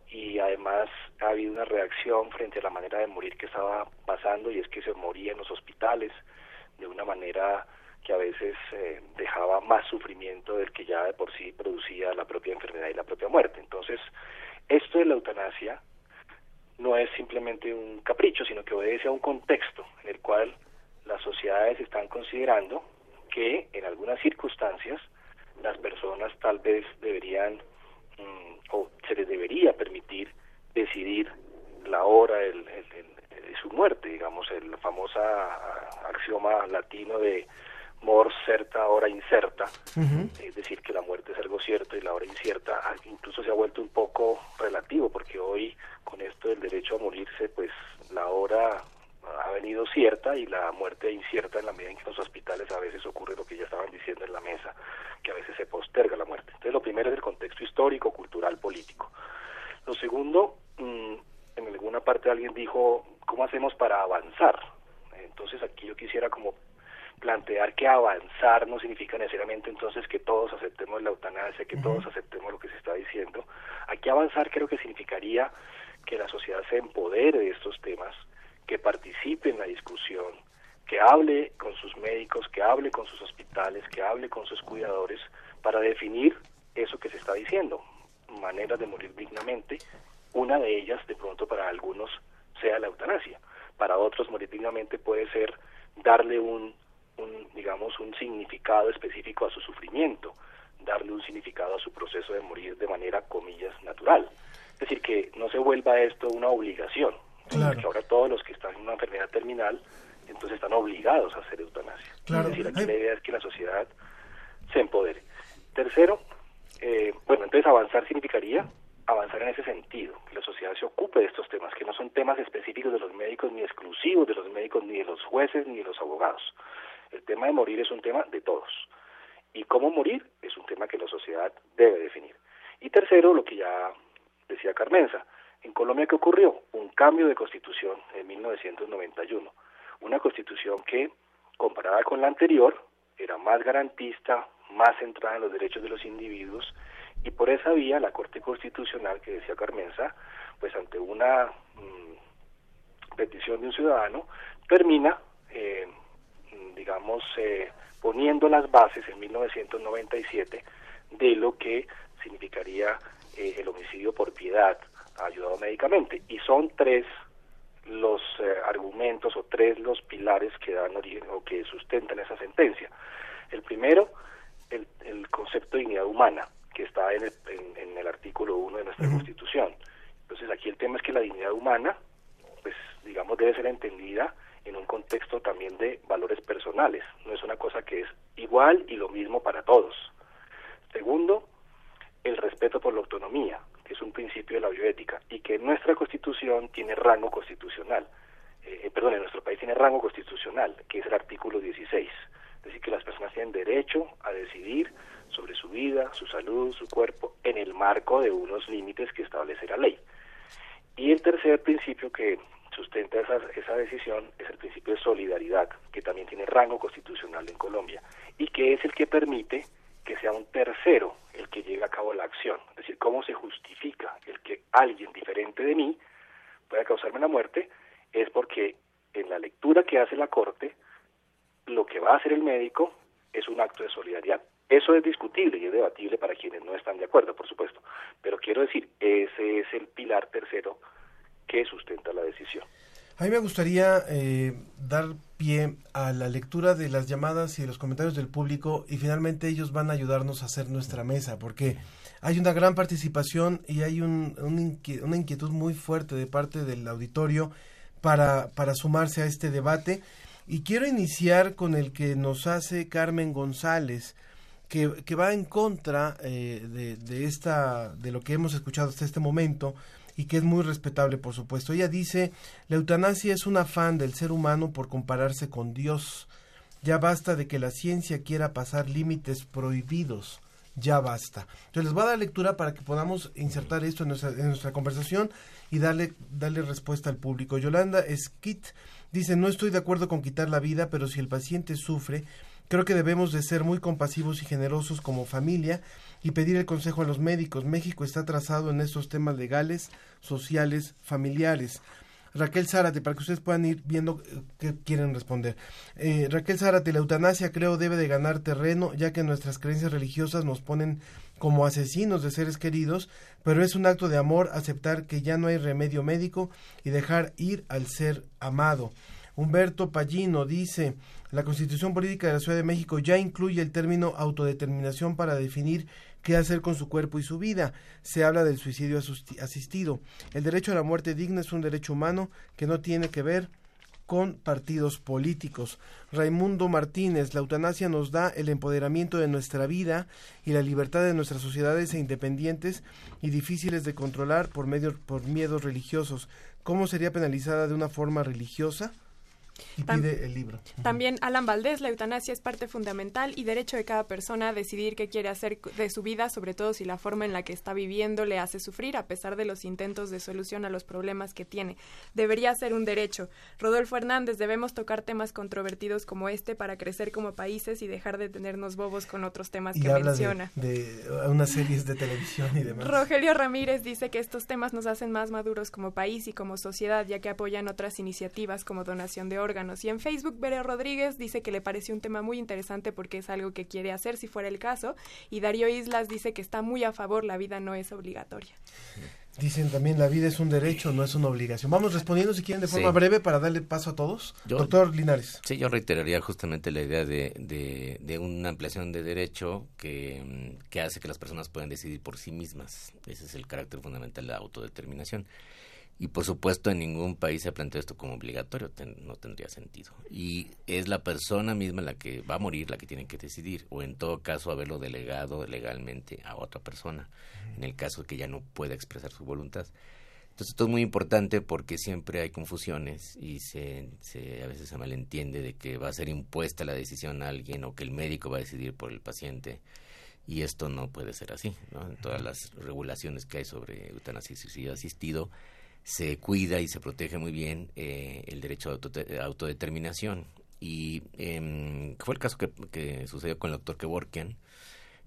y además ha habido una reacción frente a la manera de morir que estaba pasando y es que se moría en los hospitales de una manera que a veces eh, dejaba más sufrimiento del que ya de por sí producía la propia enfermedad y la propia muerte. Entonces, esto de la eutanasia no es simplemente un capricho, sino que obedece a un contexto en el cual las sociedades están considerando que en algunas circunstancias las personas tal vez deberían mm, o se les debería permitir decidir la hora de su muerte, digamos, el famoso axioma latino de mor certa, hora incerta, es decir, que la muerte es algo cierto y la hora incierta ah, incluso se ha vuelto un poco relativo, porque hoy con esto del derecho a morirse, pues la hora ha venido cierta y la muerte incierta en la medida en que en los hospitales a veces ocurre lo que ya estaban diciendo en la mesa, que a veces se posterga la muerte. Entonces lo primero es el contexto histórico, cultural, político. Lo segundo, mm, en alguna parte alguien dijo, ¿cómo hacemos para avanzar? Entonces aquí yo quisiera como plantear que avanzar no significa necesariamente entonces que todos aceptemos la eutanasia, que todos aceptemos lo que se está diciendo. Aquí avanzar creo que significaría que la sociedad se empodere de estos temas, que participe en la discusión, que hable con sus médicos, que hable con sus hospitales, que hable con sus cuidadores para definir eso que se está diciendo, maneras de morir dignamente. Una de ellas, de pronto para algunos, sea la eutanasia. Para otros, morir dignamente puede ser darle un, un, digamos, un significado específico a su sufrimiento, darle un significado a su proceso de morir de manera, comillas, natural. Es decir, que no se vuelva esto una obligación, Claro. ahora todos los que están en una enfermedad terminal, entonces están obligados a hacer eutanasia. Es decir, aquí la idea es que la sociedad se empodere. Tercero, eh, bueno, entonces avanzar significaría avanzar en ese sentido, que la sociedad se ocupe de estos temas, que no son temas específicos de los médicos, ni exclusivos de los médicos, ni de los jueces, ni de los abogados. El tema de morir es un tema de todos. Y cómo morir es un tema que la sociedad debe definir. Y tercero, lo que ya decía Carmenza, en Colombia, ¿qué ocurrió? Un cambio de constitución en 1991. Una constitución que, comparada con la anterior, era más garantista, más centrada en los derechos de los individuos, y por esa vía la Corte Constitucional, que decía Carmenza, pues ante una mm, petición de un ciudadano, termina, eh, digamos, eh, poniendo las bases en 1997 de lo que significaría eh, el homicidio por piedad ayudado médicamente. Y son tres los eh, argumentos o tres los pilares que dan origen o que sustentan esa sentencia. El primero, el, el concepto de dignidad humana, que está en el, en, el artículo 1 de nuestra Constitución. Entonces aquí el tema es que la dignidad humana, pues digamos, debe ser entendida en un contexto también de valores personales. No es una cosa que es igual y lo mismo para todos. Segundo, el respeto por la autonomía es un principio de la bioética, y que nuestra constitución tiene rango constitucional, eh, perdón, en nuestro país tiene rango constitucional, que es el artículo 16, es decir, que las personas tienen derecho a decidir sobre su vida, su salud, su cuerpo, en el marco de unos límites que establece la ley. Y el tercer principio que sustenta esa, esa decisión es el principio de solidaridad, que también tiene rango constitucional en Colombia, y que es el que permite que sea un tercero el que lleve a cabo la acción. Es decir, cómo se justifica el que alguien diferente de mí pueda causarme la muerte es porque en la lectura que hace la Corte, lo que va a hacer el médico es un acto de solidaridad. Eso es discutible y es debatible para quienes no están de acuerdo, por supuesto. Pero quiero decir, ese es el pilar tercero que sustenta la decisión. A mí me gustaría eh, dar pie a la lectura de las llamadas y de los comentarios del público y finalmente ellos van a ayudarnos a hacer nuestra mesa porque hay una gran participación y hay un, una inquietud muy fuerte de parte del auditorio para, para sumarse a este debate. Y quiero iniciar con el que nos hace Carmen González que, que va en contra eh, de, de, esta de lo que hemos escuchado hasta este momento y que es muy respetable, por supuesto. Ella dice, la eutanasia es un afán del ser humano por compararse con Dios. Ya basta de que la ciencia quiera pasar límites prohibidos. Ya basta. Entonces les voy a dar lectura para que podamos insertar esto en nuestra, conversación y darle, darle respuesta al público. Yolanda Skit dice, no estoy de acuerdo con quitar la vida, pero si el paciente sufre, creo que debemos de ser muy compasivos y generosos como familia y pedir el consejo a los médicos. México está trazado en estos temas legales, sociales, familiares. Raquel Zárate, para que ustedes puedan ir viendo eh, qué quieren responder. Eh, Raquel Zárate, la eutanasia creo debe de ganar terreno, ya que nuestras creencias religiosas nos ponen como asesinos de seres queridos, pero es un acto de amor aceptar que ya no hay remedio médico y dejar ir al ser amado. Humberto Pallino dice, la Constitución Política de la Ciudad de México ya incluye el término autodeterminación para definir qué hacer con su cuerpo y su vida. Se habla del suicidio asistido. El derecho a la muerte digna es un derecho humano que no tiene que ver con partidos políticos. Raimundo Martínez, la eutanasia nos da el empoderamiento de nuestra vida y la libertad de nuestras sociedades e independientes y difíciles de controlar por, medio, por miedos religiosos. ¿Cómo sería penalizada de una forma religiosa? Y pide el libro. También Alan Valdés, la eutanasia es parte fundamental y derecho de cada persona a decidir qué quiere hacer de su vida, sobre todo si la forma en la que está viviendo le hace sufrir, a pesar de los intentos de solución a los problemas que tiene. Debería ser un derecho. Rodolfo Hernández, debemos tocar temas controvertidos como este para crecer como países y dejar de tenernos bobos con otros temas que menciona. De, de unas series de televisión y demás. Rogelio Ramírez dice que estos temas nos hacen más maduros como país y como sociedad, ya que apoyan otras iniciativas como donación de órganos y en Facebook, Bere Rodríguez dice que le pareció un tema muy interesante porque es algo que quiere hacer si fuera el caso. Y Darío Islas dice que está muy a favor, la vida no es obligatoria. Dicen también la vida es un derecho, no es una obligación. Vamos respondiendo si quieren de forma breve para darle paso a todos. Doctor Linares. Sí, yo reiteraría justamente la idea de, de, una ampliación de derecho que, que hace que las personas puedan decidir por sí mismas. Ese es el carácter fundamental de la autodeterminación. Y por supuesto en ningún país se plantea esto como obligatorio, no tendría sentido. Y es la persona misma la que va a morir la que tiene que decidir, o en todo caso haberlo delegado legalmente a otra persona, en el caso de que ya no pueda expresar su voluntad. Entonces esto es muy importante porque siempre hay confusiones y se, a veces se malentiende de que va a ser impuesta la decisión a alguien o que el médico va a decidir por el paciente y esto no puede ser así. ¿no? En todas las regulaciones que hay sobre eutanasia y suicidio asistido, se cuida y se protege muy bien eh, el derecho a autodeterminación. Y eh, fue el caso que, sucedió con el doctor Kevorkian.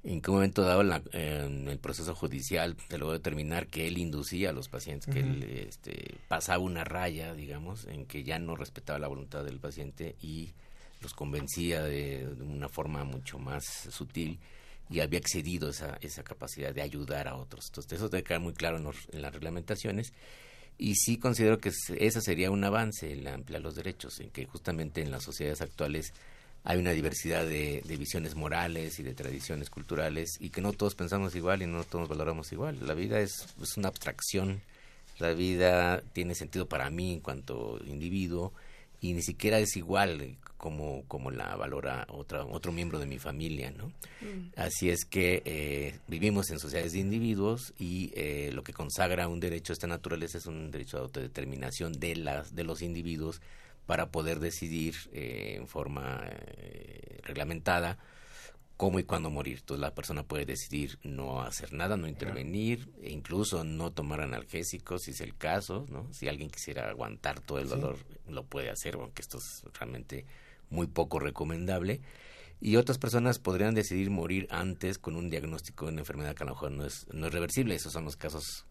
En qué momento dado en el proceso judicial se logró determinar que él inducía a los pacientes, que él este, pasaba una raya, digamos, en que ya no respetaba la voluntad del paciente y los convencía de, una forma mucho más sutil y había excedido esa, esa capacidad de ayudar a otros. Entonces, eso debe quedar muy claro en las reglamentaciones y sí considero que ese sería un avance, el ampliar los derechos, en que justamente en las sociedades actuales hay una diversidad de, visiones morales y de tradiciones culturales y que no todos pensamos igual y no todos valoramos igual. La vida es, es una abstracción, la vida tiene sentido para mí en cuanto individuo y ni siquiera es igual como, como la valora otra, otro miembro de mi familia, ¿no? Mm. Así es que eh, vivimos en sociedades de individuos y eh, lo que consagra un derecho a esta naturaleza es un derecho de autodeterminación de, las, de los individuos para poder decidir eh, en forma reglamentada cómo y cuándo morir. Entonces la persona puede decidir no hacer nada, no intervenir, e incluso no tomar analgésicos si es el caso, ¿no? Si alguien quisiera aguantar todo el dolor, lo puede hacer, aunque esto es realmente muy poco recomendable. Y otras personas podrían decidir morir antes con un diagnóstico de una enfermedad que a lo mejor no es, no es reversible. Esos son los casos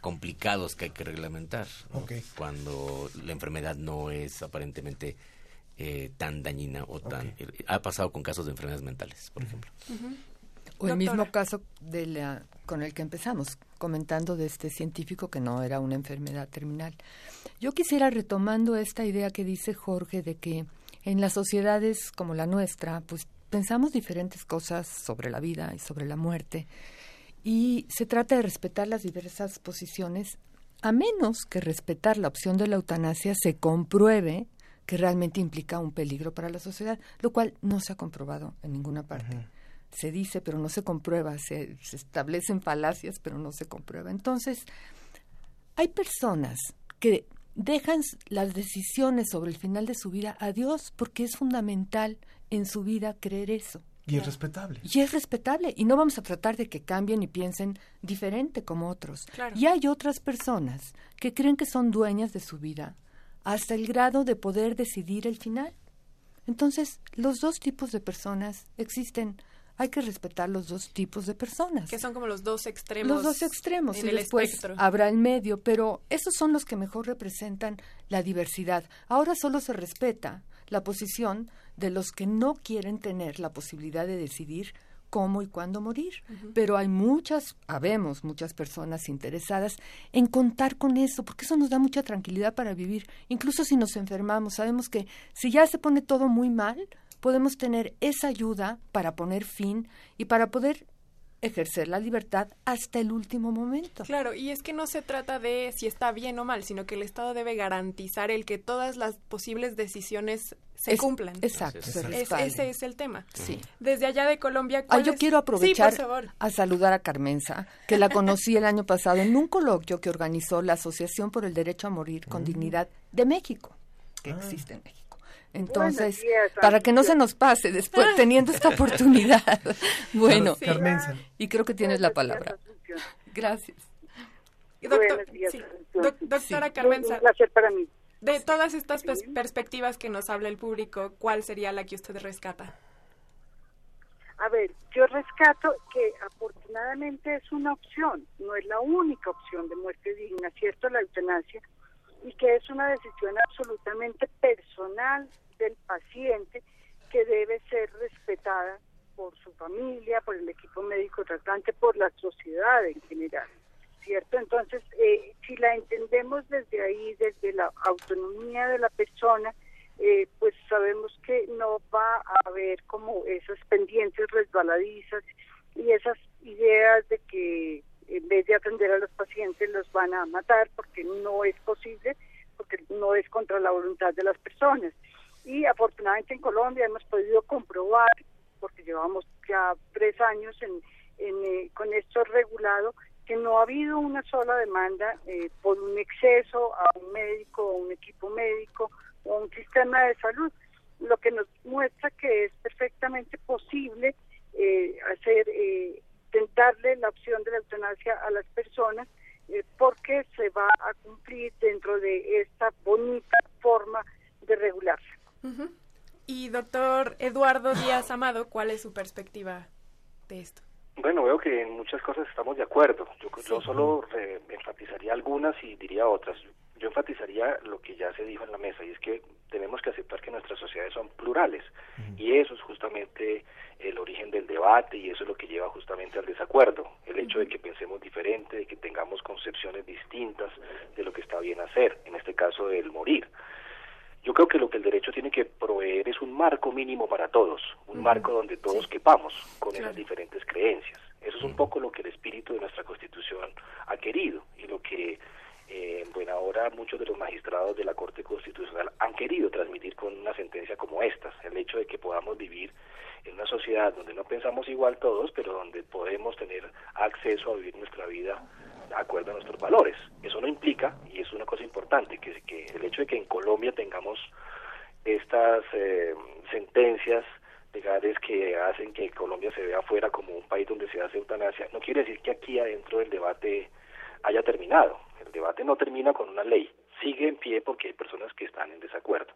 complicados que hay que reglamentar. Cuando la enfermedad no es aparentemente eh, tan dañina o tan... Ha pasado con casos de enfermedades mentales, por ejemplo. O el mismo caso de la, con el que empezamos, comentando de este científico que no era una enfermedad terminal. Yo quisiera retomando esta idea que dice Jorge de que en las sociedades como la nuestra, pues pensamos diferentes cosas sobre la vida y sobre la muerte. Y se trata de respetar las diversas posiciones, a menos que respetar la opción de la eutanasia se compruebe que realmente implica un peligro para la sociedad, lo cual no se ha comprobado en ninguna parte. Se dice, pero no se comprueba, se, se establecen falacias, pero no se comprueba. Entonces, hay personas que dejan las decisiones sobre el final de su vida a Dios porque es fundamental en su vida creer eso. Y es respetable. Y es respetable. Y no vamos a tratar de que cambien y piensen diferente como otros. Y hay otras personas que creen que son dueñas de su vida hasta el grado de poder decidir el final. Entonces, los dos tipos de personas existen. Hay que respetar los dos tipos de personas. Que son como los dos extremos. Los dos extremos en y el después espectro. habrá el medio, pero esos son los que mejor representan la diversidad. Ahora solo se respeta la posición de los que no quieren tener la posibilidad de decidir cómo y cuándo morir. Pero hay muchas, habemos muchas personas interesadas en contar con eso, porque eso nos da mucha tranquilidad para vivir. Incluso si nos enfermamos, sabemos que si ya se pone todo muy mal, podemos tener esa ayuda para poner fin y para poder ejercer la libertad hasta el último momento. Claro, y es que no se trata de si está bien o mal, sino que el Estado debe garantizar el que todas las posibles decisiones se Es- cumplan. exacto, se Es- ese es el tema. Sí. Desde allá de Colombia, Ah, ¿cuál yo es- quiero aprovechar Sí, por favor. a saludar a Carmenza, que la conocí el año pasado en un coloquio que organizó la Asociación por el Derecho a Morir con Dignidad de México, que existe en México. Entonces, días, para que no se nos pase después <laughs> teniendo esta oportunidad. bueno, Sí. Carmenza. y creo que tienes la palabra. Gracias. Doctor- días, sí. Doctora Sí. Carmenza. Un placer para mí. De todas estas pers- perspectivas que nos habla el público, ¿cuál sería la que usted rescata? A ver, yo rescato que afortunadamente es una opción, no es la única opción de muerte digna, ¿cierto? La eutanasia, y que es una decisión absolutamente personal del paciente que debe ser respetada por su familia, por el equipo médico tratante, por la sociedad en general, ¿cierto? Entonces, eh, si la entendemos desde ahí, desde la autonomía de la persona, eh, pues sabemos que no va a haber como esas pendientes resbaladizas y esas ideas de que en vez de atender a los pacientes los van a matar porque no es posible, porque no es contra la voluntad de las personas. Y afortunadamente en Colombia hemos podido comprobar, porque llevamos ya tres años en, eh, con esto regulado, que no ha habido una sola demanda eh, por un exceso a un médico o un equipo médico o un sistema de salud, lo que nos muestra que es perfectamente posible eh, hacer, eh, darle la opción de la eutanasia a las personas eh, porque se va a cumplir dentro de esta bonita forma de regularse. Ujú. Y doctor Eduardo Díaz Amado, ¿cuál es su perspectiva de esto? Bueno, veo que en muchas cosas estamos de acuerdo. Yo, yo solo re- enfatizaría algunas y diría otras. Yo, yo enfatizaría lo que ya se dijo en la mesa y es que tenemos que aceptar que nuestras sociedades son plurales. Y eso es justamente el origen del debate y eso es lo que lleva justamente al desacuerdo. El hecho de que pensemos diferente, de que tengamos concepciones distintas de lo que está bien hacer, en este caso el morir. Yo creo que lo que el derecho tiene que proveer es un marco mínimo para todos, un marco donde todos quepamos con esas diferentes creencias. Eso es un poco lo que el espíritu de nuestra Constitución ha querido y lo que eh, en buena hora muchos de los magistrados de la Corte Constitucional han querido transmitir con una sentencia como esta, el hecho de que podamos vivir en una sociedad donde no pensamos igual todos, pero donde podemos tener acceso a vivir nuestra vida de acuerdo a nuestros valores. Eso no implica, y es una cosa importante, que, que el hecho de que en Colombia tengamos estas eh, sentencias legales que hacen que Colombia se vea fuera como un país donde se hace eutanasia, no quiere decir que aquí adentro el debate haya terminado. El debate no termina con una ley, sigue en pie porque hay personas que están en desacuerdo.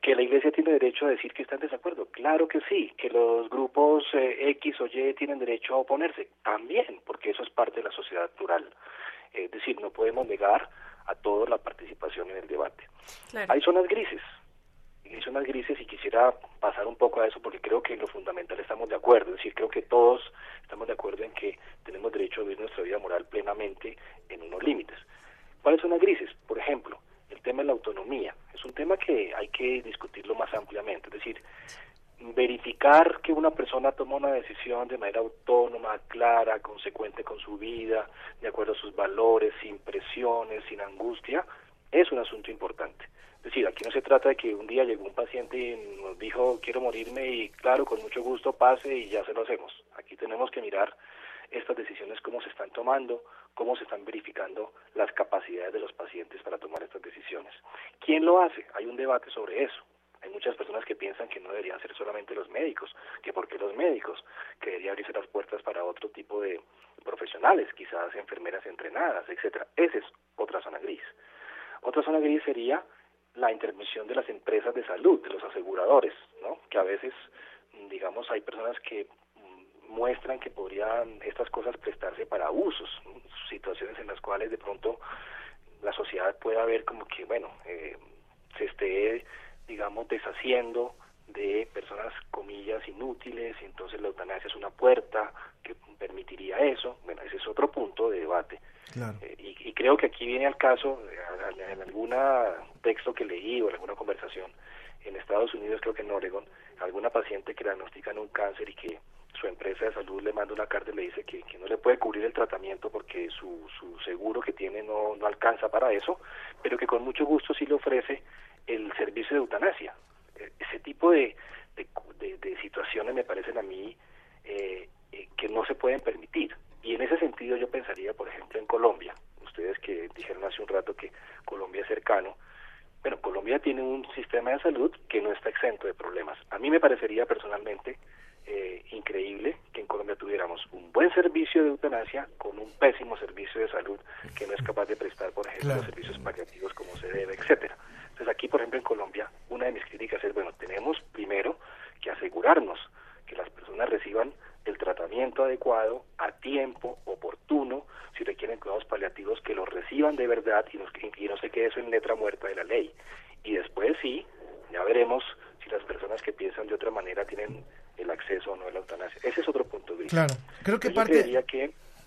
¿Que la Iglesia tiene derecho a decir que está en desacuerdo? Claro que sí. ¿Que los grupos eh, X o Y tienen derecho a oponerse? También, porque eso es parte de la sociedad plural. Es decir, no podemos negar a todos la participación en el debate. Hay zonas grises, zonas grises y quisiera pasar un poco a eso porque creo que en lo fundamental estamos de acuerdo, es decir, creo que todos estamos de acuerdo en que tenemos derecho a vivir nuestra vida moral plenamente en unos límites. ¿Cuáles son las grises? Por ejemplo, el tema de la autonomía. Es un tema que hay que discutirlo más ampliamente, es decir, verificar que una persona toma una decisión de manera autónoma, clara, consecuente con su vida, de acuerdo a sus valores, sin presiones, sin angustia, es un asunto importante. Es decir, aquí no se trata de que un día llegó un paciente y nos dijo quiero morirme y claro, con mucho gusto pase y ya se lo hacemos. Aquí tenemos que mirar estas decisiones, cómo se están tomando, cómo se están verificando las capacidades de los pacientes para tomar estas decisiones. ¿Quién lo hace? Hay un debate sobre eso. Hay muchas personas que piensan que no deberían ser solamente los médicos, que por qué los médicos, que debería abrirse las puertas para otro tipo de profesionales, quizás enfermeras entrenadas, etcétera. Esa es otra zona gris. Otra zona gris sería la intervención de las empresas de salud, de los aseguradores, ¿no? Que a veces, digamos, hay personas que muestran que podrían estas cosas prestarse para abusos, situaciones en las cuales de pronto la sociedad pueda ver como que, bueno, eh, se esté, digamos, deshaciendo de personas, comillas, inútiles, y entonces la eutanasia es una puerta que permitiría eso. Bueno, ese es otro punto de debate. Eh, y, creo que aquí viene al caso, eh, en algún texto que leí o en alguna conversación, en Estados Unidos, creo que en Oregon, alguna paciente que diagnostican un cáncer y que su empresa de salud le manda una carta y le dice que, no le puede cubrir el tratamiento porque su, su seguro que tiene no, alcanza para eso, pero que con mucho gusto sí le ofrece el servicio de eutanasia. E, ese tipo de, de, situaciones me parecen a mí eh, eh, que no se pueden permitir. Y en ese sentido yo pensaría, por ejemplo, en Colombia. Ustedes que dijeron hace un rato que Colombia es cercano. Bueno, Colombia tiene un sistema de salud que no está exento de problemas. A mí me parecería personalmente eh, increíble que en Colombia tuviéramos un buen servicio de eutanasia con un pésimo servicio de salud que no es capaz de prestar, por ejemplo, los servicios paliativos como se debe, etcétera. Entonces aquí, por ejemplo, en Colombia, una de mis críticas es, bueno, tenemos primero que asegurarnos que las personas reciban el tratamiento adecuado, a tiempo, oportuno, si requieren cuidados paliativos, que los reciban de verdad y, y no se quede eso en letra muerta de la ley. Y después sí, ya veremos si las personas que piensan de otra manera tienen el acceso o no a la eutanasia. Ese es otro punto de vista. Claro, creo que parte...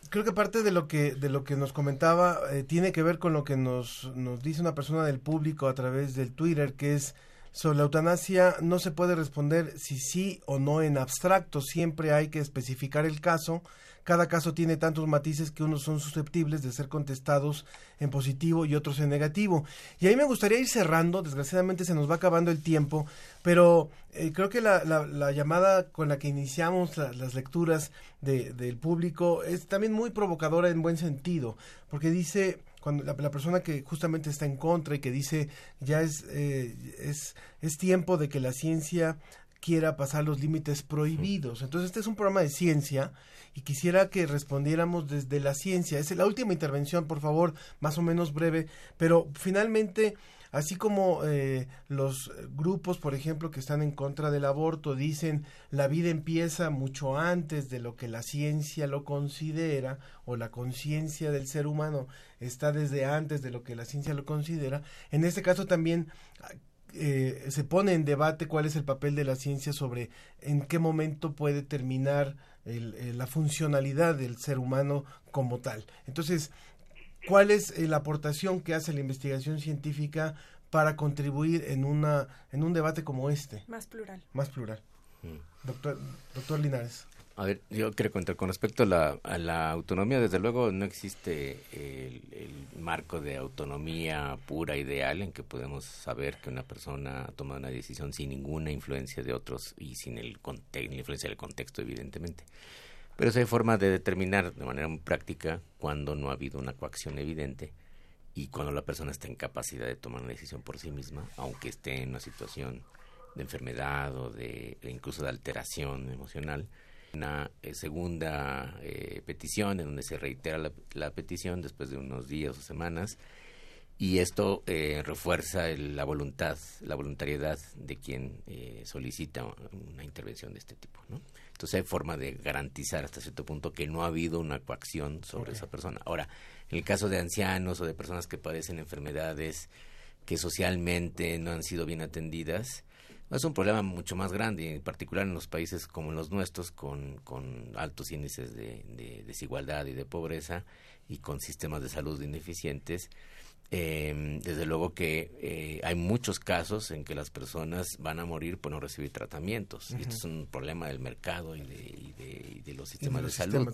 Creo que parte de lo que de lo que nos comentaba eh, tiene que ver con lo que nos, nos dice una persona del público a través del Twitter, que es sobre la eutanasia no se puede responder si sí o no en abstracto, siempre hay que especificar el caso. Cada caso tiene tantos matices que unos son susceptibles de ser contestados en positivo y otros en negativo. Y ahí me gustaría ir cerrando, desgraciadamente se nos va acabando el tiempo, pero eh, creo que la, la, llamada con la que iniciamos las lecturas de, del público es también muy provocadora en buen sentido, porque dice cuando la, persona que justamente está en contra y que dice ya es, eh, es, es tiempo de que la ciencia quiera pasar los límites prohibidos. Entonces este es un programa de ciencia y quisiera que respondiéramos desde la ciencia. Es la última intervención, por favor, más o menos breve, pero finalmente, así como eh, los grupos, por ejemplo, que están en contra del aborto, dicen la vida empieza mucho antes de lo que la ciencia lo considera, o la conciencia del ser humano está desde antes de lo que la ciencia lo considera, en este caso también eh, se pone en debate cuál es el papel de la ciencia sobre en qué momento puede terminar eh, la funcionalidad del ser humano como tal. Entonces, ¿cuál es eh, la aportación que hace la investigación científica para contribuir en una en un debate como este? Más plural. Más plural. Mm. Doctor, doctor Linares. A ver, yo quiero contar con respecto a la, autonomía, desde luego no existe el, marco de autonomía pura, ideal, en que podemos saber que una persona toma una decisión sin ninguna influencia de otros y sin el la influencia del contexto, evidentemente. Pero sí hay forma de determinar de manera muy práctica cuando no ha habido una coacción evidente y cuando la persona está en capacidad de tomar una decisión por sí misma, aunque esté en una situación de enfermedad o de incluso de alteración emocional una eh, segunda eh, petición en donde se reitera la, petición después de unos días o semanas y esto eh, refuerza la voluntad, la voluntariedad de quien solicita una intervención de este tipo, ¿no? Entonces hay forma de garantizar hasta cierto punto que no ha habido una coacción sobre esa persona. Ahora, en el caso de ancianos o de personas que padecen enfermedades que socialmente no han sido bien atendidas, es un problema mucho más grande, en particular en los países como los nuestros, con, con altos índices de, desigualdad y de pobreza y con sistemas de salud ineficientes. Eh, desde luego que eh, hay muchos casos en que las personas van a morir por no recibir tratamientos. y esto es un problema del mercado y de, de, los sistemas de, salud.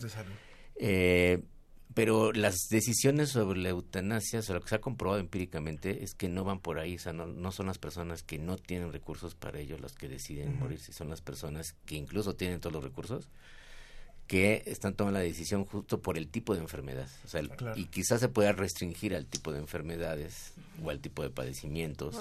Eh, pero las decisiones sobre la eutanasia, o lo que se ha comprobado empíricamente, es que no van por ahí, o sea, no, son las personas que no tienen recursos para ellos las que deciden morirse, son las personas que incluso tienen todos los recursos, que están tomando la decisión justo por el tipo de enfermedad. O sea, Y quizás se pueda restringir al tipo de enfermedades o al tipo de padecimientos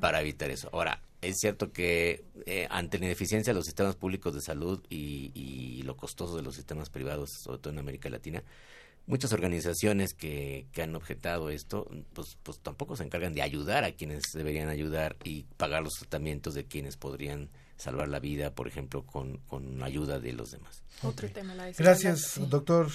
para evitar eso. Ahora, es cierto que eh, ante la ineficiencia de los sistemas públicos de salud y, y lo costoso de los sistemas privados, sobre todo en América Latina, muchas organizaciones que, que, han objetado esto, pues, pues tampoco se encargan de ayudar a quienes deberían ayudar y pagar los tratamientos de quienes podrían salvar la vida, por ejemplo, con, con ayuda de los demás. Otro tema, la Gracias, doctor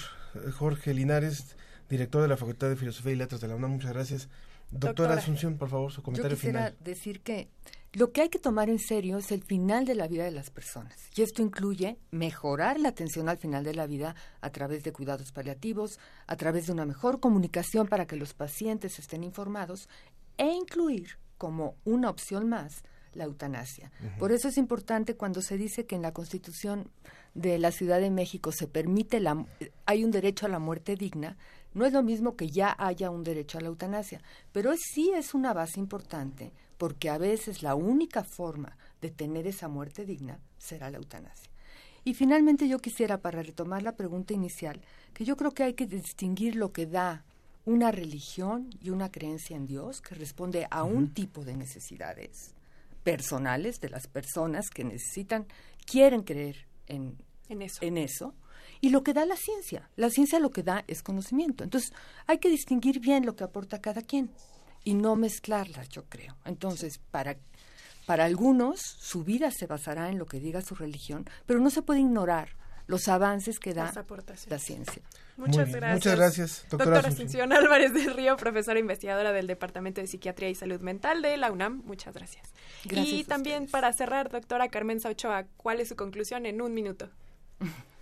Jorge Linares, director de la Facultad de Filosofía y Letras de la UNAM. Muchas gracias. Doctora, Asunción, por favor, su comentario Yo quisiera final. decir que lo que hay que tomar en serio es el final de la vida de las personas. Y esto incluye mejorar la atención al final de la vida a través de cuidados paliativos, a través de una mejor comunicación para que los pacientes estén informados e incluir como una opción más la eutanasia. Por eso es importante cuando se dice que en la Constitución de la Ciudad de México se permite la hay un derecho a la muerte digna, no es lo mismo que ya haya un derecho a la eutanasia, pero sí es una base importante porque a veces la única forma de tener esa muerte digna será la eutanasia. Y finalmente yo quisiera, para retomar la pregunta inicial, que yo creo que hay que distinguir lo que da una religión y una creencia en Dios que responde a un tipo de necesidades personales de las personas que necesitan, quieren creer en, en, eso. en eso, y lo que da la ciencia. La ciencia lo que da es conocimiento. Entonces hay que distinguir bien lo que aporta cada quien y no mezclarlas, yo creo. Entonces, para, para algunos su vida se basará en lo que diga su religión, pero no se puede ignorar los avances que da la ciencia. Muchas bien. gracias. Muchas gracias, doctora Doctora Asunción. Asunción Álvarez del Río, profesora investigadora del Departamento de Psiquiatría y Salud Mental de la UNAM. Muchas gracias. Gracias y también para cerrar, doctora Carmen Ochoa, ¿cuál es su conclusión en un minuto? <laughs>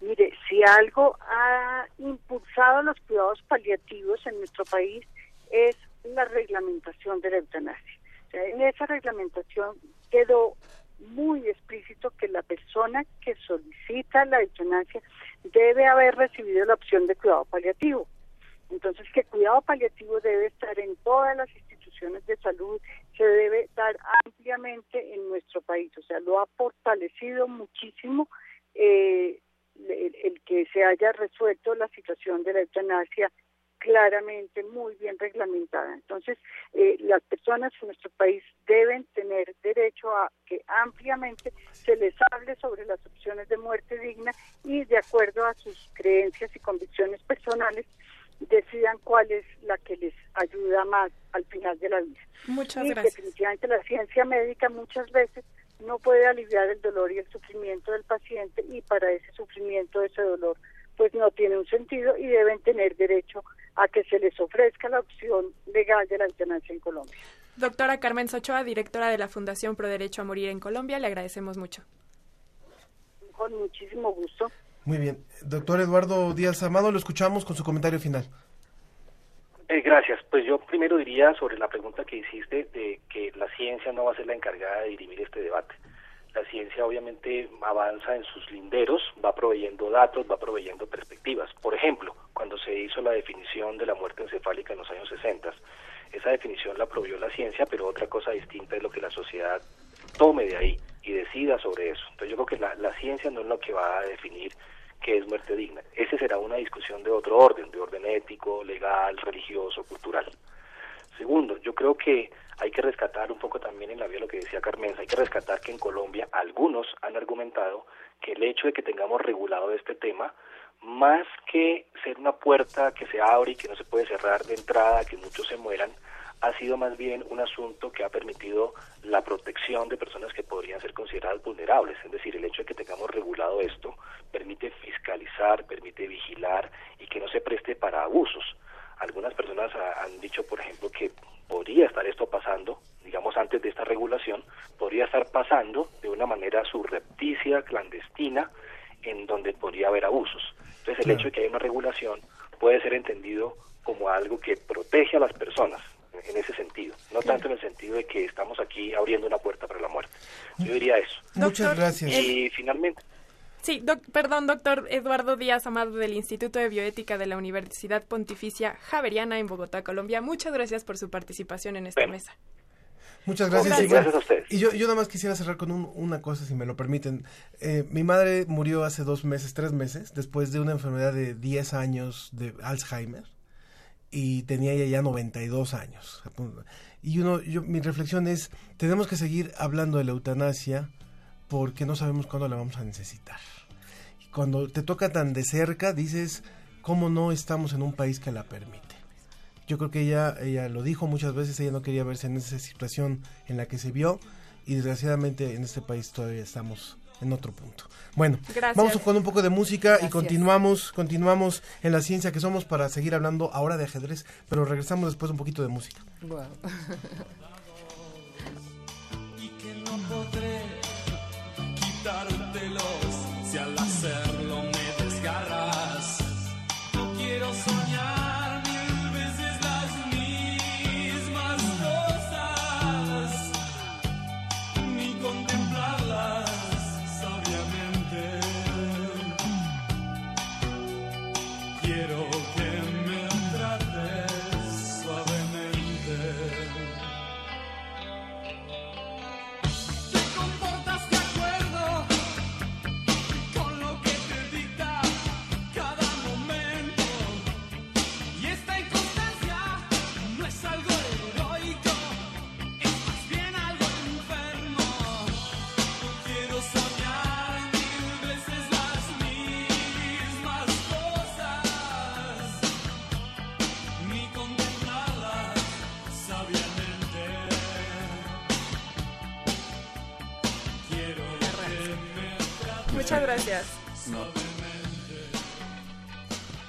Mire, si algo ha impulsado los cuidados paliativos en nuestro país es la reglamentación de la eutanasia. O sea, en esa reglamentación quedó muy explícito que la persona que solicita la eutanasia debe haber recibido la opción de cuidado paliativo. Entonces, que cuidado paliativo debe estar en todas las instituciones de salud, se debe dar ampliamente en nuestro país. O sea, lo ha fortalecido muchísimo eh, el, el que se haya resuelto la situación de la eutanasia claramente, muy bien reglamentada. Entonces, eh, las personas en nuestro país deben tener derecho a que ampliamente se les hable sobre las opciones de muerte digna y de acuerdo a sus creencias y convicciones personales decidan cuál es la que les ayuda más al final de la vida. Muchas y gracias. definitivamente la ciencia médica muchas veces no puede aliviar el dolor y el sufrimiento del paciente y para ese sufrimiento, ese dolor, pues no tiene un sentido y deben tener derecho a que se les ofrezca la opción legal de la eutanasia en Colombia. Doctora Carmen Ochoa, directora de la Fundación Pro Derecho a Morir en Colombia, le agradecemos mucho. Con muchísimo gusto. Muy bien. Doctor Eduardo Díaz Amado, lo escuchamos con su comentario final. Eh, gracias. Pues yo primero diría sobre la pregunta que hiciste de que la ciencia no va a ser la encargada de dirimir este debate. La ciencia obviamente avanza en sus linderos, va proveyendo datos, va proveyendo perspectivas. Por ejemplo, cuando se hizo la definición de la muerte encefálica en los años 60, esa definición la proveyó la ciencia, pero otra cosa distinta es lo que la sociedad tome de ahí y decida sobre eso. Entonces yo creo que la, ciencia no es lo que va a definir qué es muerte digna. Esa será una discusión de otro orden, de orden ético, legal, religioso, cultural. Segundo, yo creo que hay que rescatar un poco también en la vía lo que decía Carmenza, hay que rescatar que en Colombia algunos han argumentado que el hecho de que tengamos regulado este tema, más que ser una puerta que se abre y que no se puede cerrar de entrada, que muchos se mueran, ha sido más bien un asunto que ha permitido la protección de personas que podrían ser consideradas vulnerables. Es decir, el hecho de que tengamos regulado esto permite fiscalizar, permite vigilar y que no se preste para abusos. Algunas personas ha- han dicho, por ejemplo, que podría estar esto pasando, digamos antes de esta regulación, podría estar pasando de una manera subrepticia, clandestina, en donde podría haber abusos. Entonces, el Claro. hecho de que haya una regulación puede ser entendido como algo que protege a las personas en ese sentido, no tanto en el sentido de que estamos aquí abriendo una puerta para la muerte. Yo diría eso. Muchas gracias. Y finalmente, Sí, doc- perdón, doctor Eduardo Díaz Amado del Instituto de Bioética de la Universidad Pontificia Javeriana en Bogotá, Colombia. Muchas gracias por su participación en esta mesa. Muchas gracias. Gracias. y bueno, Gracias a ustedes. Y yo, yo nada más quisiera cerrar con un- una cosa, si me lo permiten. Eh, mi madre murió hace dos meses, tres meses, después de una enfermedad de 10 años de Alzheimer. Y tenía ella ya 92 años. Y uno, yo, mi reflexión es, tenemos que seguir hablando de la eutanasia porque no sabemos cuándo la vamos a necesitar. Y cuando te toca tan de cerca, dices, ¿cómo no estamos en un país que la permite? Yo creo que ella, ella lo dijo muchas veces, ella no quería verse en esa situación en la que se vio y desgraciadamente en este país todavía estamos en otro punto. Bueno, Gracias. vamos con un poco de música y Gracias. continuamos, continuamos en la ciencia que somos para seguir hablando ahora de ajedrez, pero regresamos después de un poquito de música. <laughs> y que no podré gracias.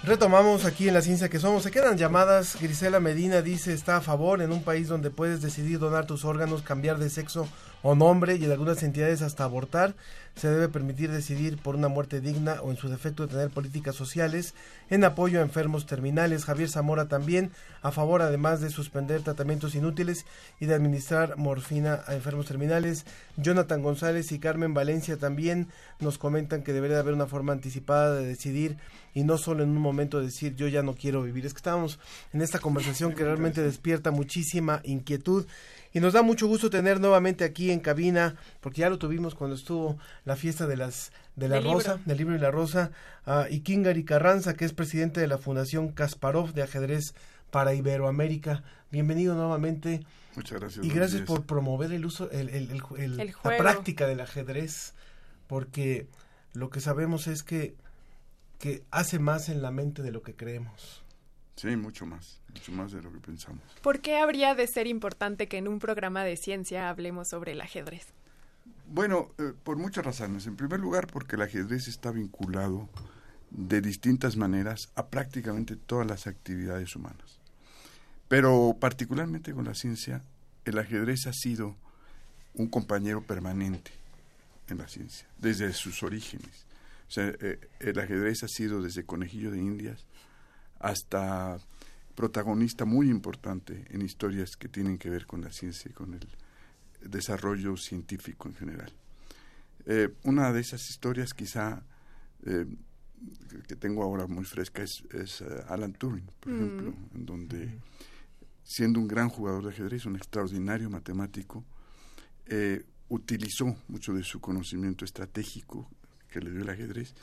Retomamos aquí en la ciencia que somos. Se quedan llamadas. Grisela Medina dice está a favor en un país donde puedes decidir donar tus órganos, cambiar de sexo o nombre y en algunas entidades hasta abortar. Se debe permitir decidir por una muerte digna o en su defecto tener políticas sociales en apoyo a enfermos terminales. Javier Zamora también a favor además de suspender tratamientos inútiles y de administrar morfina a enfermos terminales. Jonathan González y Carmen Valencia también nos comentan que debería haber una forma anticipada de decidir y no solo en un momento decir yo ya no quiero vivir. Es que estábamos en esta conversación que realmente despierta muchísima inquietud y nos da mucho gusto tener nuevamente aquí en cabina, porque ya lo tuvimos cuando estuvo la fiesta de las de la Del Rosa, libro. del libro y la Rosa, a Ikingari Carranza, que es presidente de la Fundación Kasparov de ajedrez para Iberoamérica. Bienvenido nuevamente. Muchas gracias. Y gracias por promover el uso, el, el- el- el- El la práctica del ajedrez, porque lo que sabemos es que, que hace más en la mente de lo que creemos. Sí, mucho más, mucho más de lo que pensamos. ¿Por qué habría de ser importante que en un programa de ciencia hablemos sobre el ajedrez? Bueno, eh, por muchas razones. En primer lugar, porque el ajedrez está vinculado de distintas maneras a prácticamente todas las actividades humanas. Pero particularmente con la ciencia, el ajedrez ha sido un compañero permanente en la ciencia, desde sus orígenes. O sea, eh, el ajedrez ha sido desde conejillo de indias hasta protagonista muy importante en historias que tienen que ver con la ciencia y con el desarrollo científico en general. Eh, una de esas historias quizá eh, que tengo ahora muy fresca es, es, Alan Turing, por Mm. ejemplo, en donde siendo un gran jugador de ajedrez, un extraordinario matemático, eh, utilizó mucho de su conocimiento estratégico que le dio el ajedrez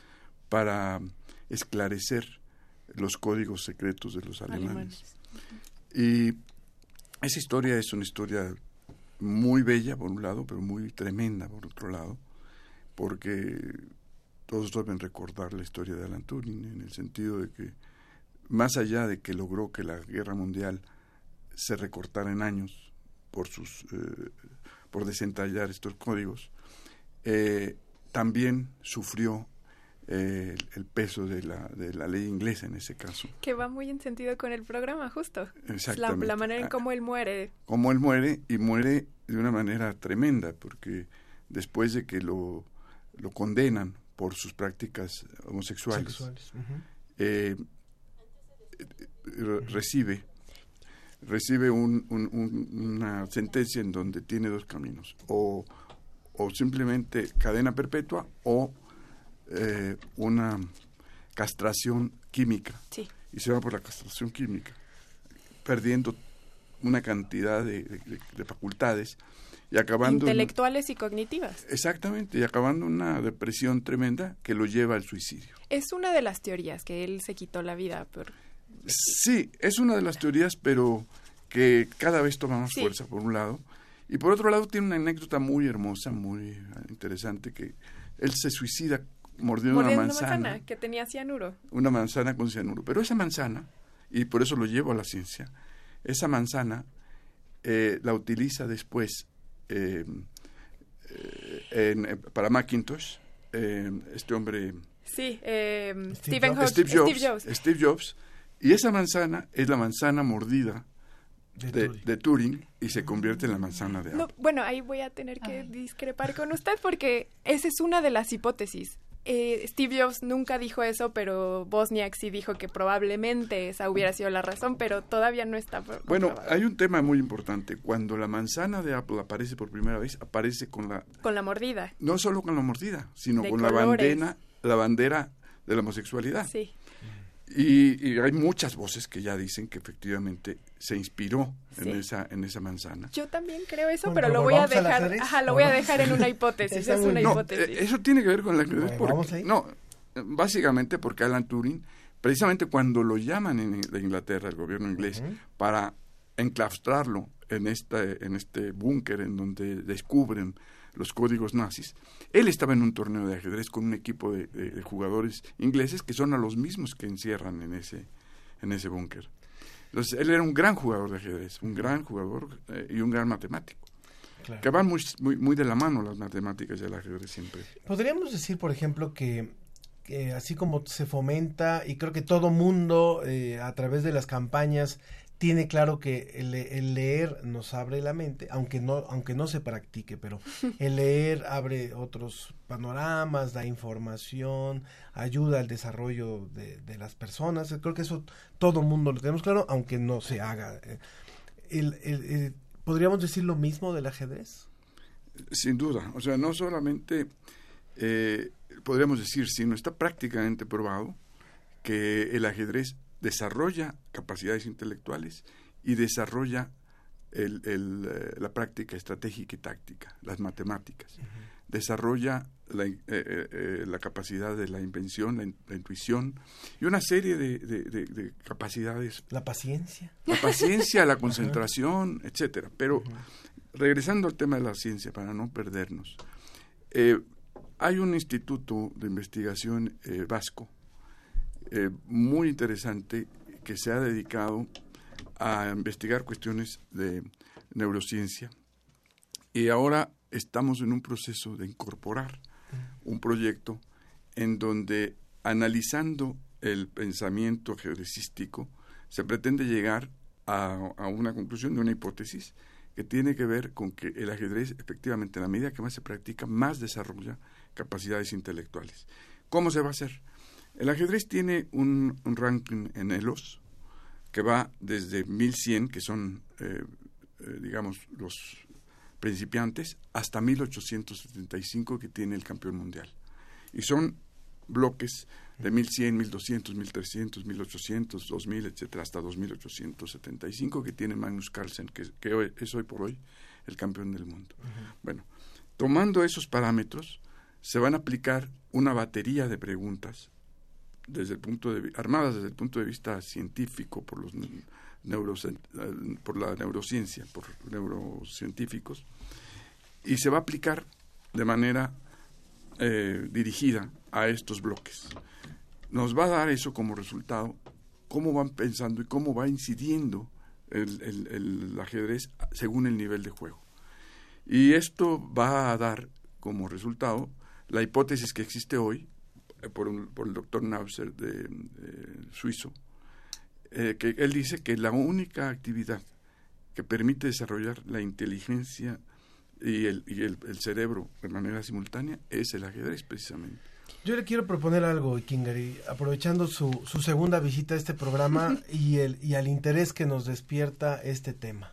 para esclarecer los códigos secretos de los alemanes. Y esa historia es una historia muy bella por un lado, pero muy tremenda por otro lado, porque todos deben recordar la historia de Alan Turing en el sentido de que más allá de que logró que la guerra mundial se recortara en años por sus eh, por desentallar estos códigos, eh, también sufrió eh, el, peso de la, de la ley inglesa en ese caso. Que va muy en sentido con el programa, justo. La, Exactamente. la manera en Ah. cómo él muere. Como él muere y muere de una manera tremenda, porque después de que lo, lo condenan por sus prácticas homosexuales, Sexuales, eh, eh, recibe recibe un- un- un- una sentencia en donde tiene dos caminos o, o simplemente cadena perpetua o eh, una castración química Sí. y se va por la castración química perdiendo una cantidad de, de- de facultades y acabando Intelectuales y cognitivas. exactamente y acabando una depresión tremenda que lo lleva al suicidio Es una de las teorías que él se quitó la vida por... Sí, es una de las teorías, pero que cada vez toma más Sí. fuerza, por un lado. Y por otro lado, tiene una anécdota muy hermosa, muy eh, interesante, que él se suicida mordiendo, mordiendo una manzana, que tenía cianuro. una manzana con cianuro. Pero esa manzana, y por eso lo llevo a la ciencia, esa manzana eh, la utiliza después eh, en- eh, para Macintosh, eh, este hombre Sí, eh, Steve Stephen Jobs. Steve Jobs, Steve Jobs. Steve Jobs. Y esa manzana es la manzana mordida de, de Turing y se convierte en la manzana de Apple. No, bueno, ahí voy a tener que discrepar con usted porque esa es una de las hipótesis. Eh, Steve Jobs nunca dijo eso, pero Bosniak sí dijo que probablemente esa hubiera sido la razón, pero todavía no está. Bueno, hay un tema muy importante. Cuando la manzana de Apple aparece por primera vez, aparece con la con la mordida. no solo con la mordida, sino De con la bandera, la bandera de la homosexualidad. Sí. Y, y hay muchas voces que ya dicen que efectivamente se inspiró en esa en esa manzana. Yo también creo eso, Bueno, pero lo voy a ¿volvamos al dejar, ajá, lo voy a dejar en una hipótesis, es una. No, hipótesis. eh, eso tiene que ver con la ajedrez. Bueno, porque- vamos ahí. No, básicamente porque Alan Turing, precisamente cuando lo llaman en, de Inglaterra, el gobierno inglés, para enclaustrarlo en, esta, en este búnker en donde descubren los códigos nazis, él estaba en un torneo de ajedrez con un equipo de, de- de jugadores ingleses que son a los mismos que encierran en ese, en ese búnker. Entonces, él era un gran jugador de ajedrez, un gran jugador eh, y un gran matemático. Claro. Que van muy, muy, muy de la mano las matemáticas y el ajedrez siempre. Podríamos decir, por ejemplo, que, que así como se fomenta, y creo que todo mundo eh, a través de las campañas tiene claro que el, el leer nos abre la mente, aunque no, aunque no se practique, pero <laughs> el leer abre otros panoramas, da información, ayuda al desarrollo de, de las personas. Creo que eso todo mundo lo tenemos claro, aunque no se haga. El- el- el- ¿Podríamos decir lo mismo del ajedrez? Sin duda, o sea, no solamente eh, podríamos decir, sino está prácticamente probado que el ajedrez desarrolla capacidades intelectuales y desarrolla el- el, eh, la práctica estratégica y táctica, las matemáticas. Desarrolla la, eh, eh, la capacidad de la invención, la, in- la intuición y una serie de, de- de- de capacidades. La paciencia. La paciencia, la <laughs> concentración, etcétera. Pero regresando al tema de la ciencia, para no perdernos, eh, hay un instituto de investigación vasco eh, muy interesante que se ha dedicado a investigar cuestiones de neurociencia y ahora estamos en un proceso de incorporar un proyecto en donde analizando el pensamiento ajedrecístico se pretende llegar a, a una conclusión de una hipótesis que tiene que ver con que el ajedrez efectivamente en la medida que más se practica más desarrolla capacidades intelectuales. ¿Cómo se va a hacer? El ajedrez tiene un, un ranking en ELOS que va desde 1100, que son, eh, eh, digamos, los principiantes, hasta 1875, que tiene el campeón mundial. Y son bloques de 1100, 1200, 1300, 1800, 2000, etcétera, hasta 2875, que tiene Magnus Carlsen, que, que hoy- es hoy por hoy el campeón del mundo. Bueno, tomando esos parámetros, se van a aplicar una batería de preguntas desde el punto de armadas desde el punto de vista científico por los ne- neurocien- eh, por la neurociencia, por neurocientíficos y se va a aplicar de manera eh, dirigida a estos bloques. Nos va a dar eso como resultado cómo van pensando y cómo va incidiendo el, el- el ajedrez según el nivel de juego. Y esto va a dar como resultado la hipótesis que existe hoy por, un- por el doctor Nausser de, eh, suizo, eh, que él dice que la única actividad que permite desarrollar la inteligencia y el, y el, el cerebro de manera simultánea es el ajedrez precisamente. Yo le quiero proponer algo, Kingari, aprovechando su, su segunda visita a este programa y, el, y al interés que nos despierta este tema.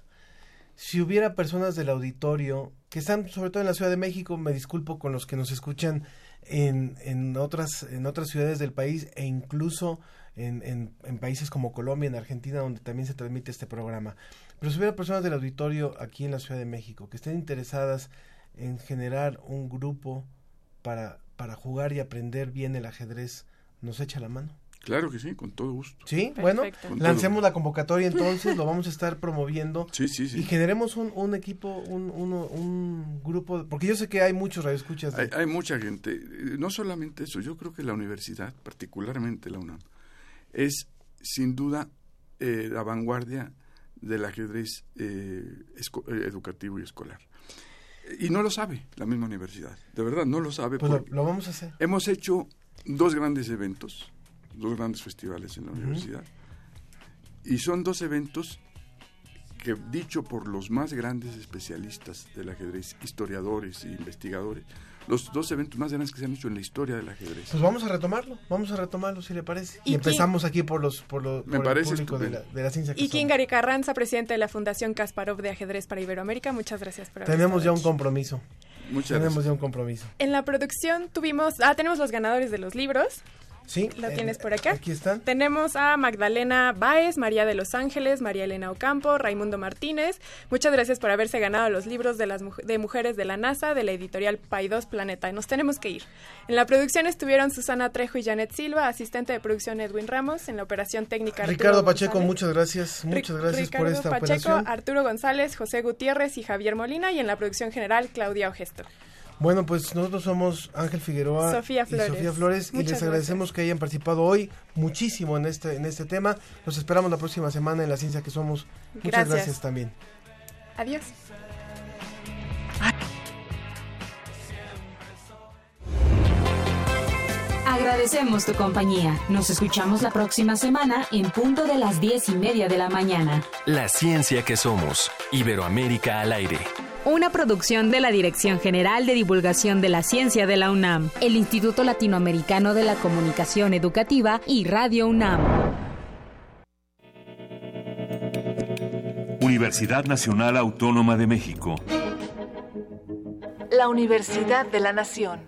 Si hubiera personas del auditorio que están sobre todo en la Ciudad de México, me disculpo con los que nos escuchan en, en, otras, en otras ciudades del país e incluso en, en, países como Colombia, en Argentina, donde también se transmite este programa. Pero si hubiera personas del auditorio aquí en la Ciudad de México que estén interesadas en generar un grupo para, para jugar y aprender bien el ajedrez, ¿nos echa la mano? Claro que sí, con todo gusto. Sí, bueno, lancemos la convocatoria entonces, lo vamos a estar promoviendo <laughs> Sí, sí, sí. y generemos un, un equipo, un, uno- un grupo, porque yo sé que hay muchos radioescuchas. de- Hay, hay mucha gente. Eh, No solamente eso, yo creo que la universidad, particularmente la UNAM, es sin duda eh, la vanguardia del ajedrez eh, eh, educativo y escolar. Y no lo sabe la misma universidad, de verdad, no lo sabe. Pues lo vamos a hacer. Hemos hecho dos grandes eventos, dos grandes festivales en la universidad, y son dos eventos que, dicho por los más grandes especialistas del ajedrez, historiadores e investigadores, los dos eventos más grandes que se han hecho en la historia del ajedrez. Pues vamos a retomarlo, vamos a retomarlo si le parece. Y, ¿Y empezamos aquí por los por, los, Me por parece el público de la, estupendo. de la ciencia que Y. Gary Carranza, presidente de la Fundación Kasparov de Ajedrez para Iberoamérica, muchas gracias por haber Tenemos ya un aquí. compromiso. Muchas Tenemos gracias. ya un compromiso. En la producción tuvimos, ah, tenemos los ganadores de los libros. Sí. ¿Lo tienes por acá? Aquí están. Tenemos a Magdalena Báez, María de los Ángeles, María Elena Ocampo, Raimundo Martínez. Muchas gracias por haberse ganado los libros de las de mujeres de la NASA de la editorial Pay2 Planeta. Nos tenemos que ir. En la producción estuvieron Susana Trejo y Janet Silva, asistente de producción Edwin Ramos, en la operación técnica Arturo Ricardo Pacheco, González. muchas gracias, muchas gracias por Ricardo esta Pacheco, operación. Arturo González, José Gutiérrez y Javier Molina y en la producción general Claudia Ogesto. Bueno, pues nosotros somos Ángel Figueroa Sofía y Flores. Sofía Flores y les agradecemos que hayan participado hoy muchísimo en este en este tema. Los esperamos la próxima semana en la ciencia que somos. Muchas Gracias. gracias también. Adiós. Agradecemos tu compañía. Nos escuchamos la próxima semana en punto de las diez y media de la mañana. La ciencia que somos. Iberoamérica al aire. Una producción de la Dirección General de Divulgación de la Ciencia de la UNAM, el Instituto Latinoamericano de la Comunicación Educativa y Radio UNAM. Universidad Nacional Autónoma de México. La Universidad de la Nación.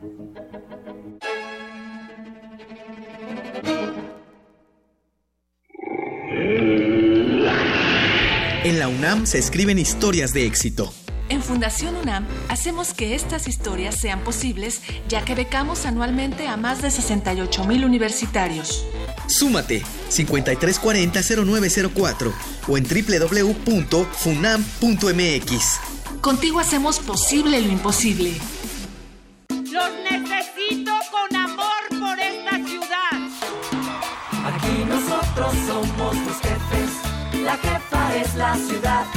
En la UNAM se escriben historias de éxito. En Fundación UNAM hacemos que estas historias sean posibles ya que becamos anualmente a más de 68 mil universitarios. Súmate 5340-0904 o en www.funam.mx. Contigo hacemos posible lo imposible. Los necesito con amor por esta ciudad. Aquí nosotros somos tus jefes. La jefa es la ciudad.